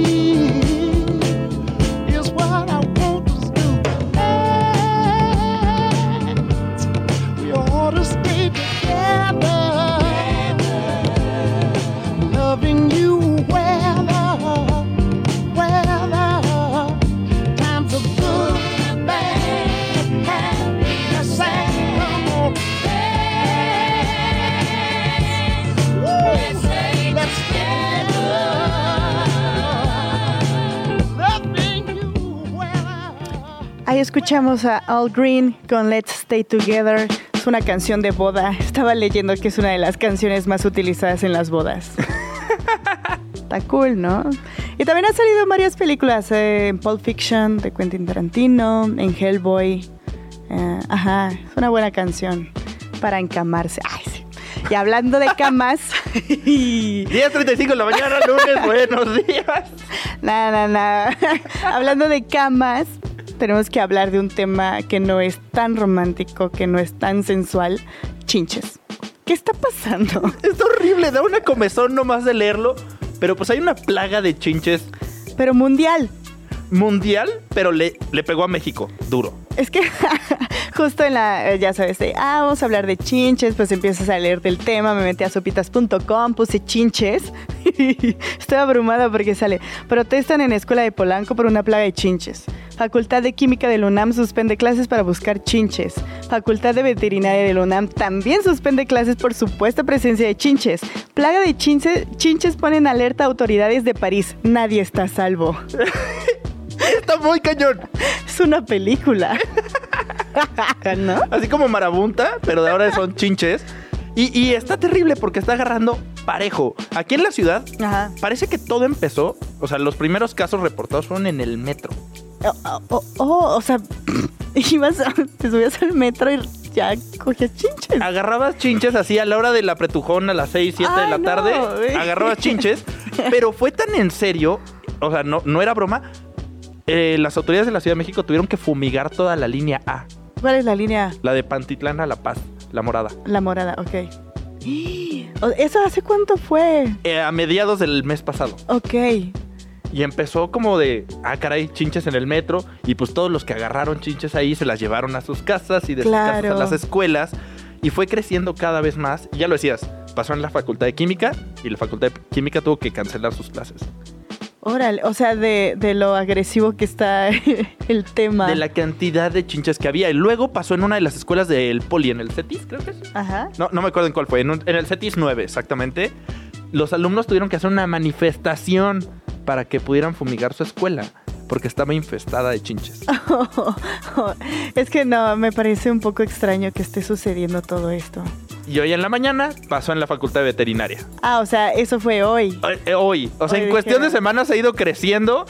Escuchamos a All Green con Let's Stay Together. Es una canción de boda. Estaba leyendo que es una de las canciones más utilizadas en las bodas. Está cool, ¿no? Y también ha salido en varias películas, eh, en Pulp Fiction de Quentin Tarantino, en Hellboy. Eh, ajá, es una buena canción para encamarse. Ay, sí. Y hablando de camas, 10.35 de la mañana, lunes, buenos días. nada, nada. hablando de camas, tenemos que hablar de un tema que no es tan romántico, que no es tan sensual, chinches. ¿Qué está pasando? Es horrible, da una comezón nomás de leerlo. Pero pues hay una plaga de chinches Pero mundial. mundial, pero le, le pegó a México, duro. Es que justo en la, eh, ya sabes, de, ah, vamos a hablar de chinches, pues empiezas a leer del tema, me metí a sopitas.com, puse chinches. Estoy abrumada porque sale, protestan en escuela de Polanco por una plaga de chinches. Facultad de Química del UNAM suspende clases para buscar chinches. Facultad de Veterinaria del UNAM también suspende clases por supuesta presencia de chinches. Plaga de chinches, chinches ponen alerta a autoridades de París. Nadie está a salvo. Está muy cañón. Es una película. ¿No? Así como marabunta, pero de ahora son chinches. Y, y está terrible porque está agarrando parejo. Aquí en la ciudad Ajá. parece que todo empezó. O sea, los primeros casos reportados fueron en el metro. Oh, oh, oh, oh, o sea, ibas a- te subías al metro y ya cogías chinches. Agarrabas chinches así a la hora del apretujón a las 6, 7 de la no, tarde. Agarrabas chinches. Pero fue tan en serio. O sea, no, no era broma. eh, las autoridades de la Ciudad de México tuvieron que fumigar toda la línea A. ¿Cuál es la línea? La de Pantitlán a La Paz, la morada. La morada, ok. ¿Eso hace cuánto fue? Eh, a mediados del mes pasado. Ok. Y empezó como de, ah, caray, chinches en el metro. Y pues todos los que agarraron chinches ahí se las llevaron a sus casas y de sus Claro. casas a las escuelas. Y fue creciendo cada vez más. Y ya lo decías, pasó en la Facultad de Química y la Facultad de Química tuvo que cancelar sus clases. Órale, o sea, de, de lo agresivo que está el tema. De la cantidad de chinches que había. Y luego pasó en una de las escuelas del Poli, en el CETIS, creo que es. Ajá. No, no me acuerdo en cuál fue. En, un- en el CETIS 9, exactamente. Los alumnos tuvieron que hacer una manifestación para que pudieran fumigar su escuela. Porque estaba infestada de chinches. es que no, me parece un poco extraño que esté sucediendo todo esto. Y hoy en la mañana pasó en la Facultad de Veterinaria. Ah, o sea, eso fue hoy. Eh, Hoy, o sea, Hoy en cuestión de semanas ha ido creciendo.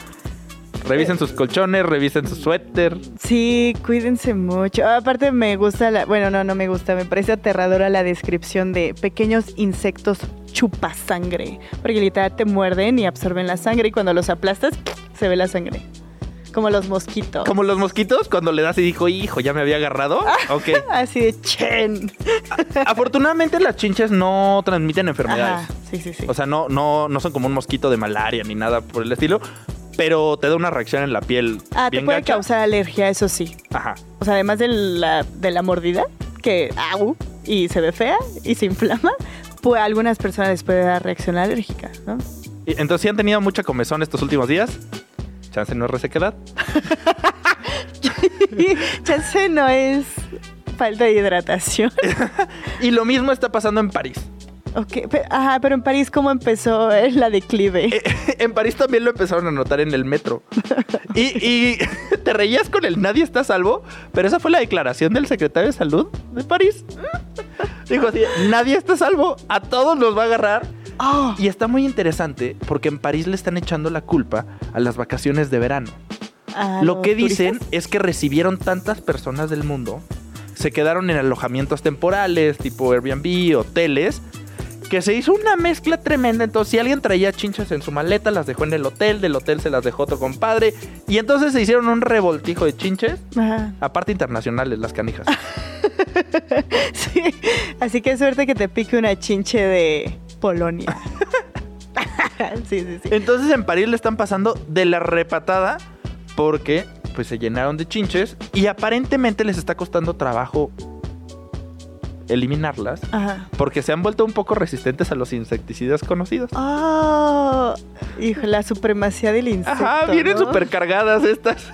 Revisen sus colchones, revisen su suéter. Sí, cuídense mucho. Aparte me gusta la, bueno, no, no me gusta, me parece aterradora la descripción de pequeños insectos chupasangre, porque literal te muerden y absorben la sangre y cuando los aplastas se ve la sangre. Como los mosquitos. Como los mosquitos, cuando le das y dijo, hijo, ya me había agarrado. Ok. Así de chen. Afortunadamente las chinches no transmiten enfermedades. Ajá, sí, sí, sí. O sea, no, no, no son como un mosquito de malaria ni nada por el estilo. Pero te da una reacción en la piel. ah, te bien puede gacha. causar alergia, eso sí. Ajá. O sea, además de la, de la mordida, que au, y se ve fea y se inflama, pues algunas personas les puede dar reacción alérgica, ¿no? Y Entonces, si han tenido mucha comezón estos últimos días, chance no es resequedad. Chance no es falta de hidratación. Y lo mismo está pasando en París. Ok, pe- ajá, pero en París, ¿cómo empezó la declive? Eh, en París también lo empezaron a notar en el metro. Y, y te reías con el nadie está a salvo, pero esa fue la declaración del secretario de salud de París. Dijo así, nadie está a salvo, a todos nos va a agarrar. Oh, Y está muy interesante porque en París le están echando la culpa a las vacaciones de verano. ¿a Lo que dicen turistas? es que recibieron tantas personas del mundo, se quedaron en alojamientos temporales, tipo Airbnb, hoteles, que se hizo una mezcla tremenda. Entonces, si alguien traía chinchas en su maleta, las dejó en el hotel, del hotel se las dejó otro compadre, y entonces se hicieron un revoltijo de chinches, Ajá. aparte internacionales, las canijas. Sí, así que suerte que te pique una chinche de Polonia. sí, sí, sí. Entonces, en París le están pasando de la repatada porque pues se llenaron de chinches y aparentemente les está costando trabajo eliminarlas Ajá. porque se han vuelto un poco resistentes a los insecticidas conocidos. Oh, hijo, la supremacía del insecto. Ajá, vienen ¿no? súper cargadas estas.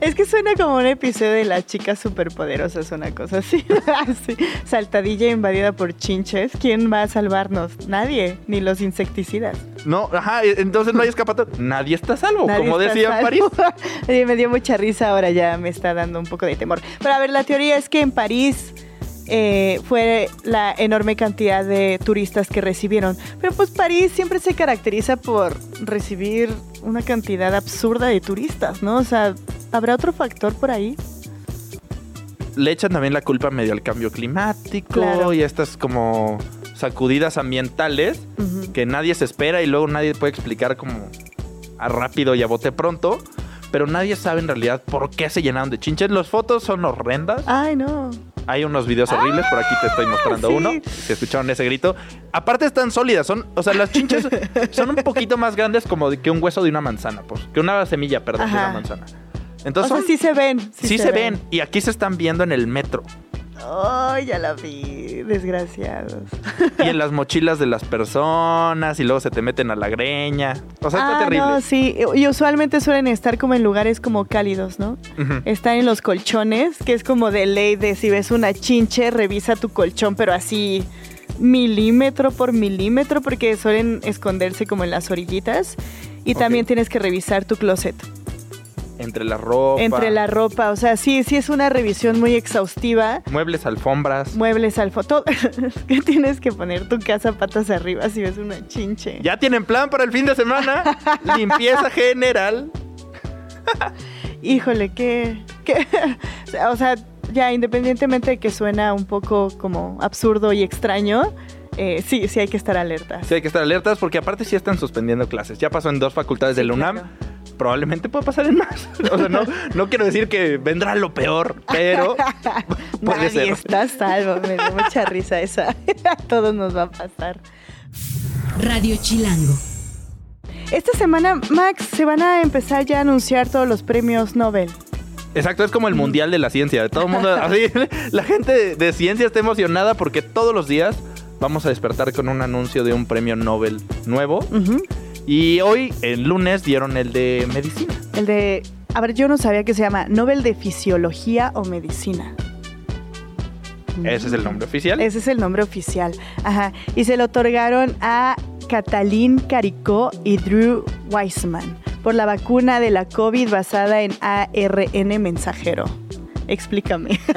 Es que suena como un episodio de las chicas superpoderosas, una cosa así. Así, Saltadilla invadida por chinches. ¿Quién va a salvarnos? Nadie, ni los insecticidas. No, ajá, e- entonces no hay escapatoria. Nadie está salvo, Nadie como está decía en París. salvo. Oye, me dio mucha risa, ahora ya me está dando un poco de temor. Pero a ver, la teoría es que en París eh, fue la enorme cantidad de turistas que recibieron. Pero pues París siempre se caracteriza por recibir una cantidad absurda de turistas, ¿no? O sea, ¿habrá otro factor por ahí? Le echan también la culpa medio al cambio climático Claro. y estas como sacudidas ambientales que nadie se espera y luego nadie puede explicar como a rápido y a bote pronto. Pero nadie sabe en realidad por qué se llenaron de chinches. Las fotos son horrendas. Ay, no. Hay unos videos horribles, por aquí te estoy mostrando Ah, sí. uno. Si escucharon ese grito. Aparte están sólidas, son, o sea, las chinches son un poquito más grandes como que un hueso de una manzana, pues, que una semilla, perdón, de una manzana. O Entonces sea, son- sí se ven. sí, se, ven. y aquí se están viendo en el metro Ay, ya la vi. Desgraciados. y en las mochilas de las personas y luego se te meten a la greña. O sea, está ah, terrible. no, sí. Y usualmente suelen estar como en lugares como cálidos, ¿no? Están en los colchones, que es como de ley de si ves una chinche, revisa tu colchón, pero así milímetro por milímetro, porque suelen esconderse como en las orillitas. Y también tienes que revisar tu closet. Entre la ropa, Entre la ropa. O sea, sí, sí es una revisión muy exhaustiva. muebles, alfombras. Muebles al foto. que tienes que poner tu casa patas arriba si ves una chinche. Ya tienen plan para el fin de semana. Limpieza general. Híjole, qué, qué- o sea, ya independientemente de que suena un poco como absurdo y extraño, eh, sí, sí hay que estar alerta. Sí, hay que estar alertas porque aparte sí están suspendiendo clases. Ya pasó en dos facultades de Sí, la UNAM. claro. Probablemente puede pasar en más. O sea, no, no quiero decir que vendrá lo peor, pero puede Nadie ser. está salvo, me dio mucha risa esa. a todos nos va a pasar. Radio Chilango. Esta semana, Max, se van a empezar ya a anunciar todos los premios Nobel. Exacto, es como el mundial de la ciencia. Todo el mundo, así, la gente de, ciencia está emocionada porque todos los días vamos a despertar con un anuncio de un premio Nobel nuevo. Ujú. Y hoy, el lunes, dieron el de medicina. El de, a ver, yo no sabía que se llama Nobel de Fisiología o Medicina. Ese es el nombre oficial. Ese es el nombre oficial. Ajá. Y se lo otorgaron a Catalín Caricó y Drew Weissman por la vacuna de la COVID basada en ARN mensajero. Explícame.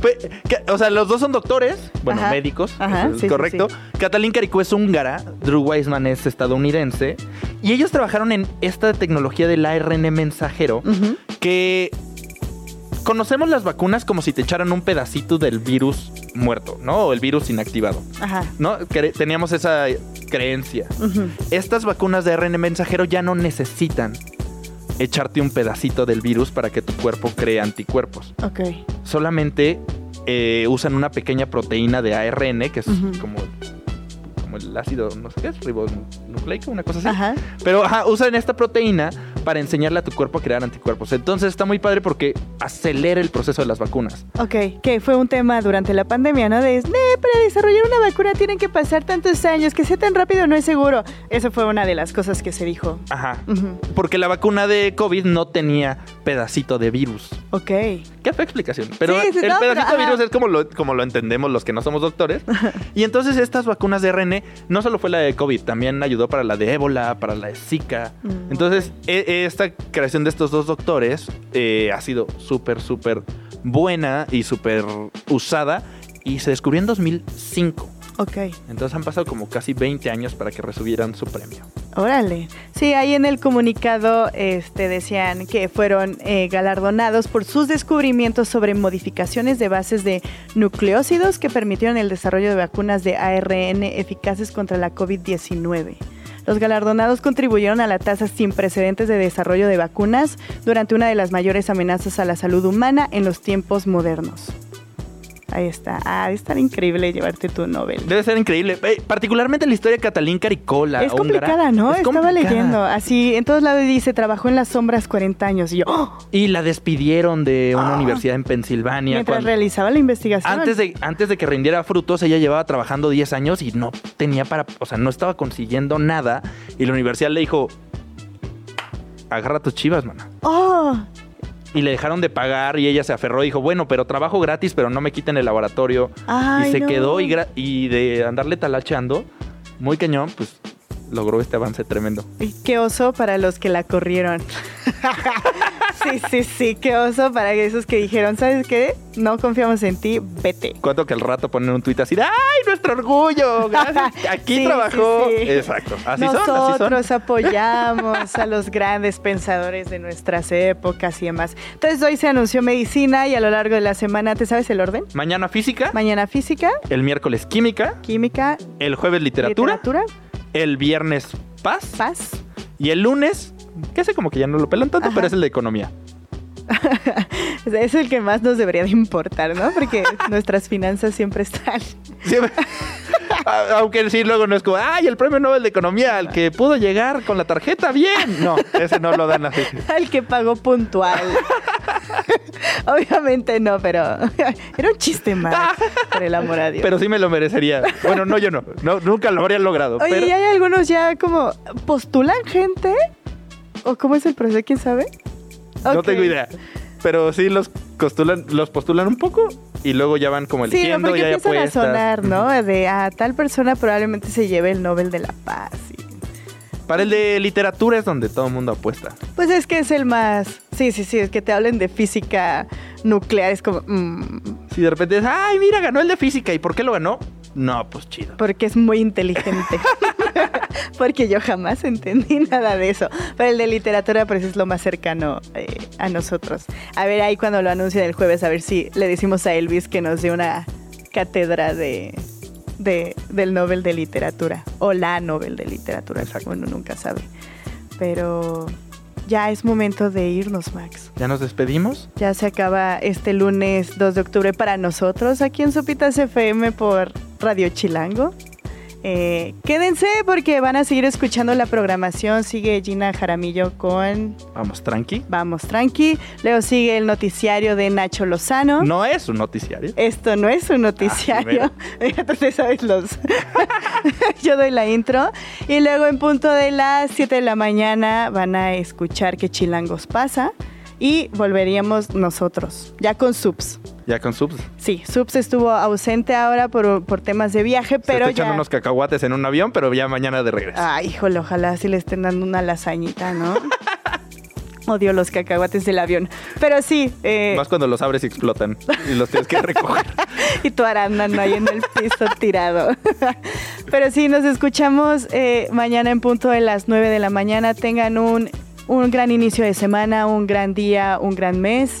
Pues, que- o sea, los dos son doctores, bueno, Ajá. médicos, Ajá, es sí, sí, correcto. Catalín Caricó es húngara, Drew Weissman es estadounidense, y ellos trabajaron en esta tecnología del ARN mensajero, que conocemos las vacunas como si te echaran un pedacito del virus muerto, ¿no? O el virus inactivado, Ajá. ¿no? Cre- teníamos esa creencia. Estas vacunas de ARN mensajero ya no necesitan echarte un pedacito del virus para que tu cuerpo cree anticuerpos. Ok. Solamente eh, usan una pequeña proteína de ARN, que es como, como el ácido, no sé qué es, ribonucleico, una cosa así. Ajá. Pero ajá, usan esta proteína para enseñarle a tu cuerpo a crear anticuerpos. Entonces está muy padre porque acelera el proceso de las vacunas. Ok, que fue un tema durante la pandemia, ¿no? De, "Nee, para desarrollar una vacuna tienen que pasar tantos años, que sea tan rápido no es seguro. Eso fue una de las cosas que se dijo. Ajá. Porque la vacuna de COVID no tenía pedacito de virus. Ok. ¿Qué fue explicación? Pero Sí, el no, pero, pedacito de ajá. virus es como lo, como lo entendemos los que no somos doctores. y entonces estas vacunas de RN no solo fue la de COVID, también ayudó para la de ébola, para la de Zika. Mm. Entonces, e- esta creación de estos dos doctores eh, ha sido súper, súper buena y súper usada. Y se descubrió en 2005. Ok. Entonces han pasado como casi 20 años para que recibieran su premio. Órale. Sí, ahí en el comunicado este, decían que fueron eh, galardonados por sus descubrimientos sobre modificaciones de bases de nucleócidos que permitieron el desarrollo de vacunas de ARN eficaces contra la COVID-19. Los galardonados contribuyeron a la tasa sin precedentes de desarrollo de vacunas durante una de las mayores amenazas a la salud humana en los tiempos modernos. Ahí está. Ah, debe estar increíble llevarte tu Nobel. Debe ser increíble. Eh, particularmente la historia de Catalín Caricola. Es húngara. complicada, ¿no? Es Estaba complicada. leyendo. Así, en todos lados dice, trabajó en las sombras 40 años. Y yo, ¡oh! Y la despidieron de una Ah. universidad en Pensilvania. mientras cuando- realizaba la investigación. antes, de, antes de que rindiera frutos, ella llevaba trabajando 10 años y no tenía para. O sea, no estaba consiguiendo nada. Y la universidad le dijo: Agarra tus chivas, mana. ¡Oh! Y le dejaron de pagar y ella se aferró y dijo: Bueno, pero trabajo gratis, pero no me quiten el laboratorio. Ay, y se no. quedó y, y de andarle talacheando, muy cañón, pues logró este avance tremendo. Y qué oso para los que la corrieron. sí, sí, sí, qué oso para esos que dijeron, ¿sabes qué? No confiamos en ti, vete. Cuánto que al rato ponen un tuit así ¡Ay, nuestro orgullo! Gracias. Aquí Sí, trabajó. sí, sí. Exacto. Así son, así son. Nosotros apoyamos a los grandes pensadores de nuestras épocas y demás. Entonces hoy se anunció medicina y a lo largo de la semana, ¿te sabes el orden? Mañana física, Mañana física, el miércoles química, química, el jueves literatura, literatura, el viernes paz paz. y el lunes, que sé como que ya no lo pelan tanto, Ajá. pero es el de economía. Es el que más nos debería de importar, ¿no? Porque nuestras finanzas siempre están. Siempre- Aunque sí, luego no es como, ¡ay, el premio Nobel de Economía! Al que pudo llegar con la tarjeta, bien. No, ese no lo dan así. al que pagó puntual. Obviamente no, pero era un chiste más, por el amor a Dios. Pero sí me lo merecería. Bueno, no, yo no. no nunca lo habría logrado. Oye, pero ¿y hay algunos ya como postulan gente? ¿O cómo es el proceso? ¿Quién sabe? no tengo idea. Pero sí los postulan, los postulan un poco y luego ya van como Sí, no, eligiendo porque y hay empiezan a sonar, ¿no? De a tal persona probablemente se lleve el Nobel de la Paz. y- Para el de literatura es donde todo el mundo apuesta. Pues es que es el más. Sí, sí, sí, es que te hablen de física nuclear, es como. mm, Si de repente es, ay, mira, ganó el de física. ¿Y por qué lo ganó? No, pues chido. porque es muy inteligente. porque yo jamás entendí nada de eso. Pero el de literatura, pues es lo más cercano eh, a nosotros. A ver, ahí cuando lo anuncien el jueves, a ver si le decimos a Elvis que nos dé una cátedra de. de- del Nobel de Literatura. O la Nobel de Literatura. Exacto. Uno nunca sabe. Pero ya es momento de irnos, Max. ¿Ya nos despedimos? Ya se acaba este lunes 2 de octubre para nosotros aquí en Sopitas FM por Radio Chilango. Eh, quédense porque van a seguir escuchando la programación. Sigue Gina Jaramillo con Vamos, tranqui. Vamos Tranqui. Luego sigue el noticiario de Nacho Lozano. No es un noticiario. Esto no es un noticiario. Entonces sabes los. Yo doy la intro. Y luego en punto de las 7 de la mañana van a escuchar que Chilangos pasa. Y volveríamos nosotros, ya con subs. Ya con subs. Sí, subs estuvo ausente ahora por, por temas de viaje, Se pero está echando ya. unos cacahuates en un avión, pero ya mañana de regreso. Ay, híjole, ojalá sí le estén dando una lasañita, ¿no? Odio los cacahuates del avión. Pero sí, eh, Más cuando los abres y explotan y los tienes que recoger. y tu arándano ahí en el piso tirado. Pero sí, nos escuchamos eh, mañana en punto de las 9 de la mañana. Tengan un, un gran inicio de semana, un gran día, un gran mes.